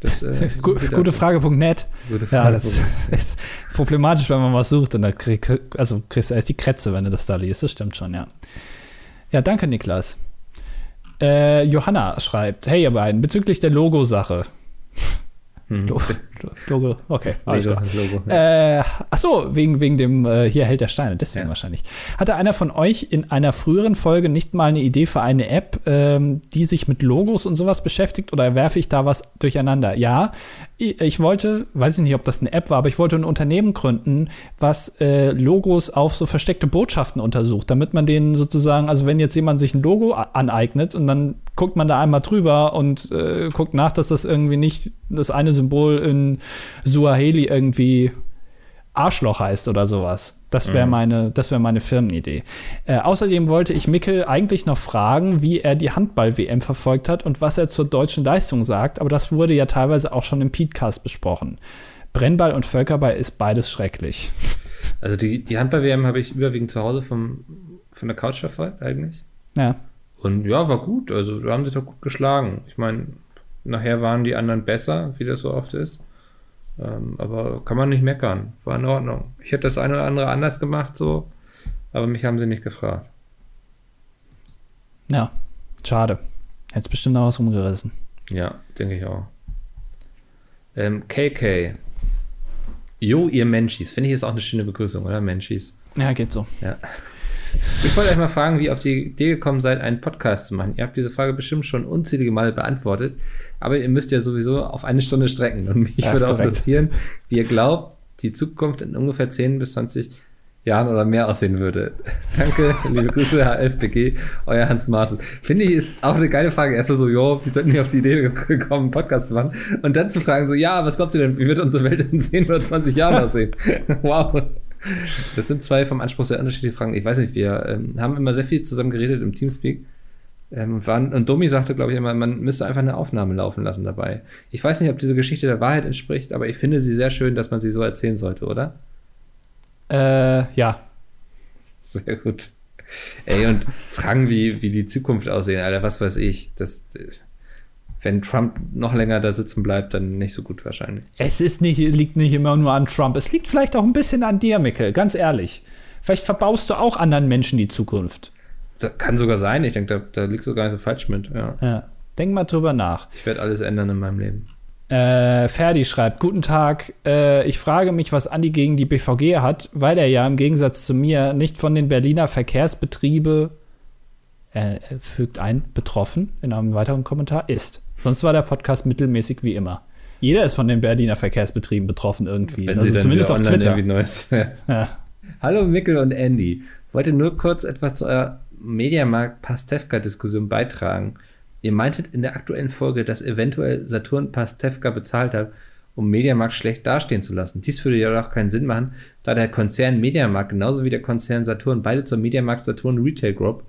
Das, äh, [LAUGHS] Gute Frage.net. Ja, das [LAUGHS] ist problematisch, wenn man was sucht und da krieg, also kriegst du erst die Krätze, wenn du das da liest. Das stimmt schon, ja. Ja, danke, Niklas. Äh, Johanna schreibt, hey ihr beiden, bezüglich der Logo-Sache. Hm. Lo- Lo- Logo, okay, alles Logo, klar. das Logo. Ja. Äh, ach so, wegen, wegen dem äh, hier Held der Steine, deswegen Ja. wahrscheinlich. Hatte einer von euch in einer früheren Folge nicht mal eine Idee für eine App, ähm, die sich mit Logos und sowas beschäftigt oder werfe ich da was durcheinander? Ja, ich, ich wollte, weiß ich nicht, ob das eine App war, aber ich wollte ein Unternehmen gründen, was äh, Logos auf so versteckte Botschaften untersucht, damit man denen sozusagen, also wenn jetzt jemand sich ein Logo aneignet und dann guckt man da einmal drüber und äh, guckt nach, dass das irgendwie nicht das eine Symbol in Suaheli irgendwie Arschloch heißt oder sowas. Das wäre meine, das wäre meine Firmenidee. Äh, außerdem wollte ich Mickel eigentlich noch fragen, wie er die Handball-WM verfolgt hat und was er zur deutschen Leistung sagt, aber das wurde ja teilweise auch schon im Podcast besprochen. Brennball und Völkerball ist beides schrecklich. Also die, die Handball-WM habe ich überwiegend zu Hause vom, von der Couch verfolgt eigentlich. Ja. Und ja, war gut. Also da haben sie doch gut geschlagen. Ich meine, nachher waren die anderen besser, wie das so oft ist. Ähm, aber kann man nicht meckern. War in Ordnung. Ich hätte das eine oder andere anders gemacht, so. Aber mich haben sie nicht gefragt. Ja, schade. Hättest bestimmt noch was rumgerissen. Ja, denke ich auch. Ähm, KK. Jo, ihr Menschis. Finde ich ist auch eine schöne Begrüßung, oder? Menschis. Ja, geht so. Ich wollte euch mal fragen, wie ihr auf die Idee gekommen seid, einen Podcast zu machen. Ihr habt diese Frage bestimmt schon unzählige Male beantwortet, aber ihr müsst ja sowieso auf eine Stunde strecken. Und mich würde auch korrekt. interessieren, wie ihr glaubt, die Zukunft in ungefähr 10 bis 20 Jahren oder mehr aussehen würde. [LAUGHS] Danke, liebe Grüße, HFBG, euer Hans Martin. Finde ich, ist auch eine geile Frage. Erstmal so, jo, wie sollten wir auf die Idee gekommen, einen Podcast zu machen? Und dann zu fragen, so, ja, was glaubt ihr denn, wie wird unsere Welt in 10 oder 20 Jahren aussehen? [LAUGHS] wow. Das sind zwei vom Anspruch sehr unterschiedliche Fragen. Ich weiß nicht, wir ähm, haben immer sehr viel zusammen geredet im Teamspeak. Ähm, waren, und Domi sagte, glaube ich, immer, man müsste einfach eine Aufnahme laufen lassen dabei. Ich weiß nicht, ob diese Geschichte der Wahrheit entspricht, aber ich finde sie sehr schön, dass man sie so erzählen sollte, oder? Äh, ja. Sehr gut. Ey, und Fragen, wie, wie die Zukunft aussehen, Alter, was weiß ich. Das, äh, wenn Trump noch länger da sitzen bleibt, dann nicht so gut wahrscheinlich. Es ist nicht, liegt nicht immer nur an Trump. Es liegt vielleicht auch ein bisschen an dir, Mickel, ganz ehrlich. Vielleicht verbaust du auch anderen Menschen die Zukunft. Das kann sogar sein. Ich denke, da, da liegst du gar nicht so falsch mit. Ja. Ja. Denk mal drüber nach. Ich werde alles ändern in meinem Leben. Äh, Ferdi schreibt, guten Tag, äh, ich frage mich, was Andi gegen die BVG hat, weil er ja im Gegensatz zu mir nicht von den Berliner Verkehrsbetriebe, er fügt ein, betroffen, in einem weiteren Kommentar, ist. Sonst war der Podcast mittelmäßig wie immer. Jeder ist von den Berliner Verkehrsbetrieben betroffen irgendwie. Wenn also sie dann zumindest auf Twitter. Ja. [LAUGHS] Ja. Hallo Mikkel und Andy. Wollte nur kurz etwas zu eurer Mediamarkt-Pastewka-Diskussion beitragen. Ihr meintet in der aktuellen Folge, dass eventuell Saturn Pastewka bezahlt hat, um Mediamarkt schlecht dastehen zu lassen. Dies würde ja auch keinen Sinn machen, da der Konzern Mediamarkt genauso wie der Konzern Saturn beide zur Mediamarkt Saturn Retail Group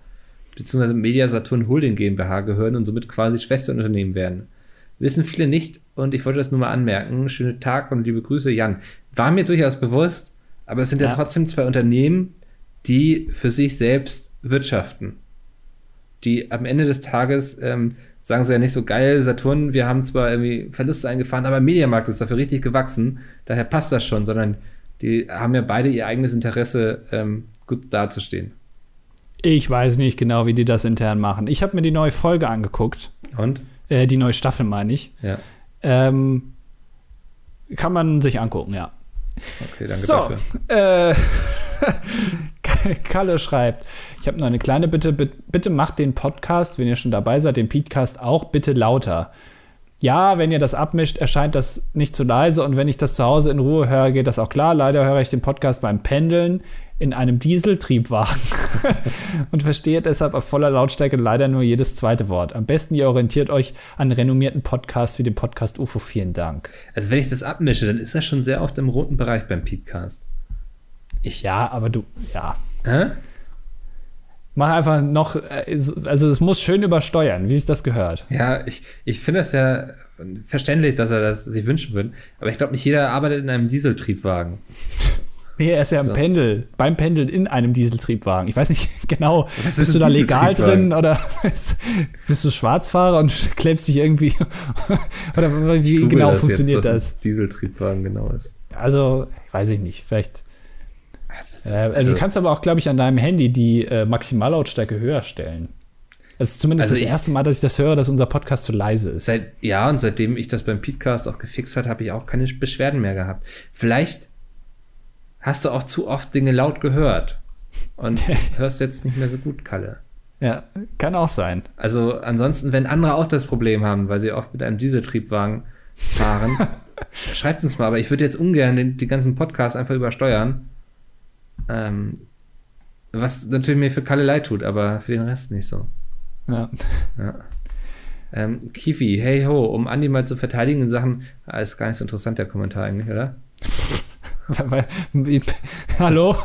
bzw. Media Saturn Holding GmbH gehören und somit quasi Schwesterunternehmen werden. Wissen viele nicht und ich wollte das nur mal anmerken. Schönen Tag und liebe Grüße, Jan. War mir durchaus bewusst, aber es sind ja, Ja. trotzdem zwei Unternehmen, die für sich selbst wirtschaften. Die am Ende des Tages ähm, sagen sie ja nicht so geil, Saturn, wir haben zwar irgendwie Verluste eingefahren, aber Mediamarkt ist dafür richtig gewachsen, daher passt das schon, sondern die haben ja beide ihr eigenes Interesse, ähm, gut dazustehen. Ich weiß nicht genau, wie die das intern machen. Ich habe mir die neue Folge angeguckt, Und? äh, die neue Staffel meine ich. Ja, Ähm, kann man sich angucken, ja. okay, danke so, dafür. äh, [LAUGHS] Kalle schreibt, ich habe nur eine kleine Bitte, bitte, bitte macht den Podcast, wenn ihr schon dabei seid, den Podcast auch bitte lauter. Ja, wenn ihr das abmischt, erscheint das nicht zu leise und wenn ich das zu Hause in Ruhe höre, geht das auch klar. Leider höre ich den Podcast beim Pendeln in einem Dieseltriebwagen [LAUGHS] und verstehe deshalb auf voller Lautstärke leider nur jedes zweite Wort. Am besten ihr orientiert euch an renommierten Podcasts wie dem Podcast UFO. Vielen Dank. Also wenn ich das abmische, dann ist das schon sehr oft im roten Bereich beim Podcast. Ich, Ja, aber du, ja. Hä? Mach einfach noch, äh, so- also es muss schön übersteuern, wie es das gehört. Ja, ich, ich finde das ja verständlich, dass er das sich wünschen würde, aber ich glaube, nicht jeder arbeitet in einem Dieseltriebwagen. [LAUGHS] Nee, er ist ja im So. Pendel, beim Pendeln in einem Dieseltriebwagen. Ich weiß nicht [LAUGHS] genau, bist du da legal drin oder [LAUGHS] bist du Schwarzfahrer und [LAUGHS] klebst dich irgendwie oder wie genau das funktioniert jetzt, das? Dieseltriebwagen genau ist. Also, weiß ich nicht, vielleicht also, also, du kannst aber auch, glaube ich, an deinem Handy die äh, Maximallautstärke höher stellen. Es ist zumindest also das erste Mal, dass ich das höre, dass unser Podcast zu leise ist. Seit, ja, und seitdem ich das beim Podcast auch gefixt hat, habe ich auch keine Beschwerden mehr gehabt. Vielleicht hast du auch zu oft Dinge laut gehört und [LAUGHS] hörst jetzt nicht mehr so gut, Kalle. Ja, kann auch sein. Also ansonsten, wenn andere auch das Problem haben, weil sie oft mit einem Dieseltriebwagen fahren, [LAUGHS] schreibt uns mal. Aber ich würde jetzt ungern den, die ganzen Podcasts einfach übersteuern. Ähm, was natürlich mir für Kalle leid tut, aber für den Rest nicht so. Ja. ja. Ähm, Kifi, hey ho, um Andi mal zu verteidigen in Sachen, ah, ist gar nicht so interessant der Kommentar eigentlich, oder? [LAUGHS] [LAUGHS] Hallo?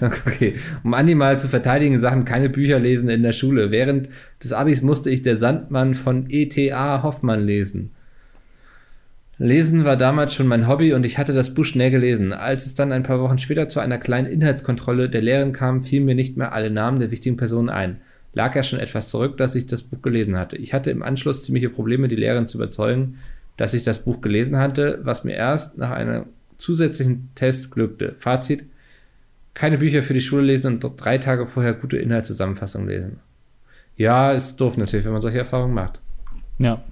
okay. Um Andi mal zu verteidigen Sachen keine Bücher lesen in der Schule. Während des Abis musste ich Der Sandmann von E.T.A. Hoffmann lesen. Lesen war damals schon mein Hobby und ich hatte das Buch schnell gelesen. Als es dann ein paar Wochen später zu einer kleinen Inhaltskontrolle der Lehrerin kam, fielen mir nicht mehr alle Namen der wichtigen Personen ein. Lag ja schon etwas zurück, dass ich das Buch gelesen hatte. Ich hatte im Anschluss ziemliche Probleme, die Lehrerin zu überzeugen, dass ich das Buch gelesen hatte, was mir erst nach einem zusätzlichen Test glückte. Fazit: Keine Bücher für die Schule lesen und drei Tage vorher gute Inhaltszusammenfassungen lesen. Ja, ist doof natürlich, wenn man solche Erfahrungen macht. Ja,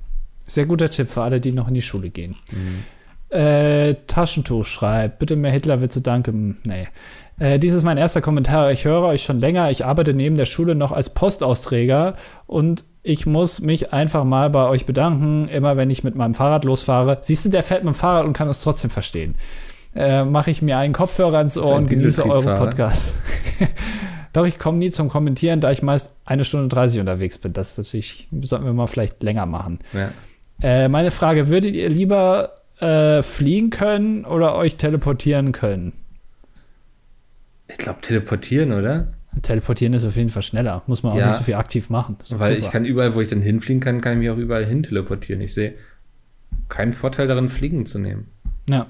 sehr guter Tipp für alle, die noch in die Schule gehen. Mhm. Äh, Taschentuch schreibt, bitte mehr Hitlerwitze, danke. Hm, nee. Äh, dies ist mein erster Kommentar. Ich höre euch schon länger. Ich arbeite neben der Schule noch als Postausträger und ich muss mich einfach mal bei euch bedanken, immer wenn ich mit meinem Fahrrad losfahre. Siehst du, der fährt mit dem Fahrrad und kann uns trotzdem verstehen. Äh, Mache ich mir einen Kopfhörer ins Ohr und genieße eure Podcasts. [LAUGHS] Doch ich komme nie zum Kommentieren, da ich meist eine Stunde 30 unterwegs bin. Das natürlich, sollten wir mal vielleicht länger machen. Ja. Äh, meine Frage: Würdet ihr lieber äh, fliegen können oder euch teleportieren können? Ich glaube, teleportieren, oder? Teleportieren ist auf jeden Fall schneller. Muss man auch ja, nicht so viel aktiv machen. Weil super. ich kann überall, wo ich dann hinfliegen kann, kann ich mich auch überall hin teleportieren. Ich sehe keinen Vorteil darin, Fliegen zu nehmen. Ja.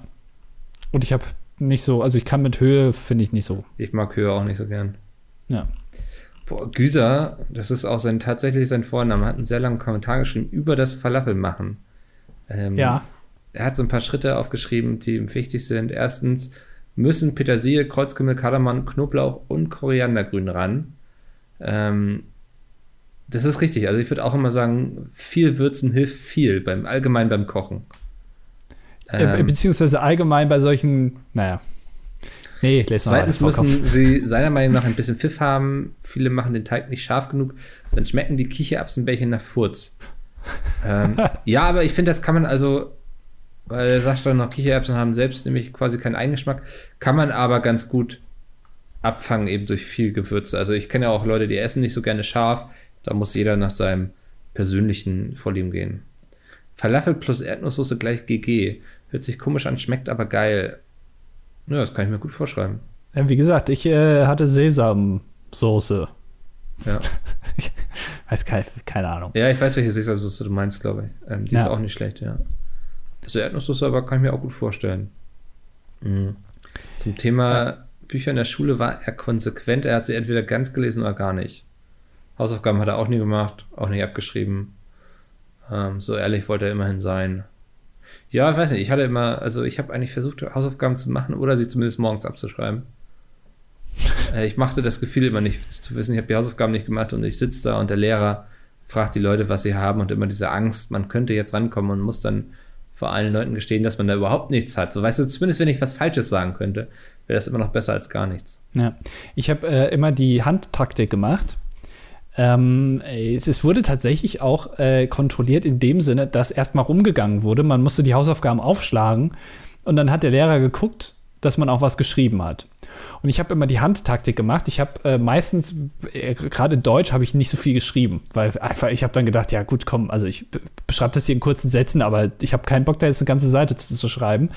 Und ich habe nicht so, also ich kann mit Höhe, finde ich nicht so. Ich mag Höhe auch nicht so gern. Ja. Boah, Güser, das ist auch sein, tatsächlich sein Vorname, hat einen sehr langen Kommentar geschrieben über das Falafel machen. Ähm, ja. Er hat so ein paar Schritte aufgeschrieben, die ihm wichtig sind. Erstens müssen Petersilie, Kreuzkümmel, Kardamom, Knoblauch und Koriandergrün ran. Ähm, das ist richtig. Also ich würde auch immer sagen, viel Würzen hilft viel, beim, allgemein beim Kochen. Ähm, Beziehungsweise allgemein bei solchen, naja, Nee, lässt Zweitens müssen sie seiner Meinung nach ein bisschen Pfiff haben. Viele machen den Teig nicht scharf genug. Dann schmecken die Kichererbsenbällchen nach Furz. ähm, [LAUGHS] ja, aber ich finde, das kann man also, weil er sagt dann noch, Kichererbsen haben selbst nämlich quasi keinen Eigengeschmack, kann man aber ganz gut abfangen, eben durch viel Gewürze. Also ich kenne ja auch Leute, die essen nicht so gerne scharf. Da muss jeder nach seinem persönlichen Vorlieben gehen. Falafel plus Erdnusssoße gleich GG. Hört sich komisch an, schmeckt aber geil. Ja, das kann ich mir gut vorschreiben. Wie gesagt, ich äh, hatte Sesamsoße. Ja. ich [LAUGHS] weiß keine, keine Ahnung. Ja, ich weiß, welche Sesamsoße du meinst, glaube ich. Ähm, die ja. ist auch nicht schlecht, ja. Also Erdnusssoße aber kann ich mir auch gut vorstellen. Mhm. Zum Thema ja. Bücher in der Schule war er konsequent. Er hat sie entweder ganz gelesen oder gar nicht. Hausaufgaben hat er auch nie gemacht, auch nicht abgeschrieben. Ähm, so ehrlich wollte er immerhin sein. Ja, ich weiß nicht. Ich hatte immer, also ich habe eigentlich versucht, Hausaufgaben zu machen oder sie zumindest morgens abzuschreiben. [LAUGHS] Äh, ich machte das Gefühl immer nicht zu wissen, ich habe die Hausaufgaben nicht gemacht und ich sitze da und der Lehrer fragt die Leute, was sie haben und immer diese Angst, man könnte jetzt rankommen und muss dann vor allen Leuten gestehen, dass man da überhaupt nichts hat. So weißt du, zumindest wenn ich was Falsches sagen könnte, wäre das immer noch besser als gar nichts. Ja, ich habe äh, immer die Handtaktik gemacht. Ähm, es, es, wurde tatsächlich auch äh, kontrolliert in dem Sinne, dass erstmal rumgegangen wurde. Man musste die Hausaufgaben aufschlagen und dann hat der Lehrer geguckt, dass man auch was geschrieben hat. Und ich habe immer die Handtaktik gemacht. Ich habe äh, meistens, äh, gerade in Deutsch, habe ich nicht so viel geschrieben, weil einfach, ich habe dann gedacht, ja gut, komm, also ich beschreibe das hier in kurzen Sätzen, aber ich habe keinen Bock, da jetzt eine ganze Seite zu, zu schreiben.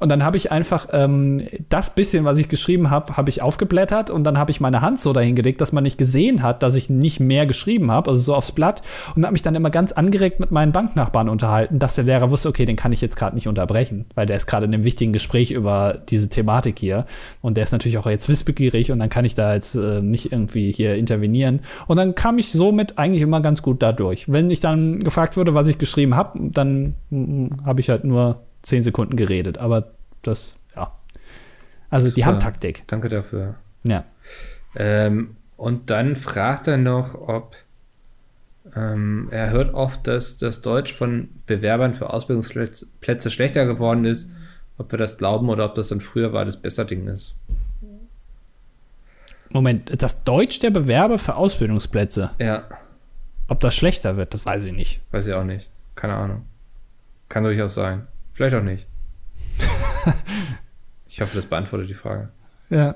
Und dann habe ich einfach ähm, das bisschen, was ich geschrieben habe, habe ich aufgeblättert und dann habe ich meine Hand so dahin gelegt, dass man nicht gesehen hat, dass ich nicht mehr geschrieben habe, also so aufs Blatt. Und habe mich dann immer ganz angeregt mit meinen Banknachbarn unterhalten, dass der Lehrer wusste, okay, den kann ich jetzt gerade nicht unterbrechen, weil der ist gerade in einem wichtigen Gespräch über diese Thematik hier. Und der ist natürlich auch jetzt wissbegierig und dann kann ich da jetzt äh, nicht irgendwie hier intervenieren. Und dann kam ich somit eigentlich immer ganz gut dadurch. Wenn ich dann gefragt wurde, was ich geschrieben habe, dann mm, habe ich halt nur zehn Sekunden geredet, aber das, ja. Also die Super. Handtaktik. Danke dafür. Ja. Ähm, und dann fragt er noch, ob ähm, er hört oft, dass das Deutsch von Bewerbern für Ausbildungsplätze schlechter geworden ist. Ob wir das glauben oder ob das dann früher war, das besser Ding ist. Moment, das Deutsch der Bewerber für Ausbildungsplätze, Ja, ob das schlechter wird, das weiß ich nicht. weiß ich auch nicht. Keine Ahnung. Kann durchaus sein. Vielleicht auch nicht. [LAUGHS] ich hoffe, das beantwortet die Frage. Ja.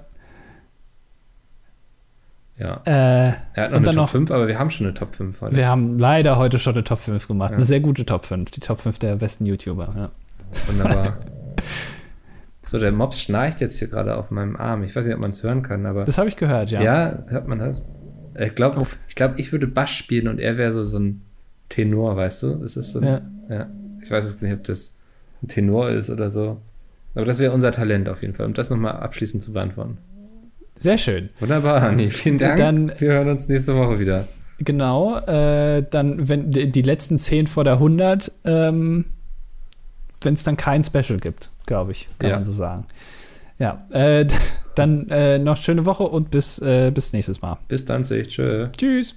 Ja. Äh, Er hat noch Und eine dann Top noch- 5, aber wir haben schon eine Top 5 heute. wir haben leider heute schon eine Top 5 gemacht. Ja. Eine sehr gute Top 5. Die Top 5 der besten YouTuber. Ja. Wunderbar. [LAUGHS] so, der Mops schnarcht jetzt hier gerade auf meinem Arm. Ich weiß nicht, ob man es hören kann, aber. Das habe ich gehört, ja. ja. hört man das? Ich glaube, ich, glaub, ich würde Bass spielen und er wäre so, so ein Tenor, weißt du? Das ist so ein, Ja. ja. Ich weiß jetzt nicht, ob das ein Tenor ist oder so. Aber das wäre unser Talent auf jeden Fall, um das nochmal abschließend zu beantworten. Sehr schön. Wunderbar, Hanni. Vielen Dank. Dann- wir hören uns nächste Woche wieder. Genau. Äh, dann, wenn die letzten 10 vor der 100, ähm, wenn es dann kein Special gibt, glaube ich, kann Ja. man so sagen. Ja, äh, [LAUGHS] dann äh, noch schöne Woche und bis, äh, bis nächstes Mal. Bis dann, sehe ich. Tschö. Tschüss.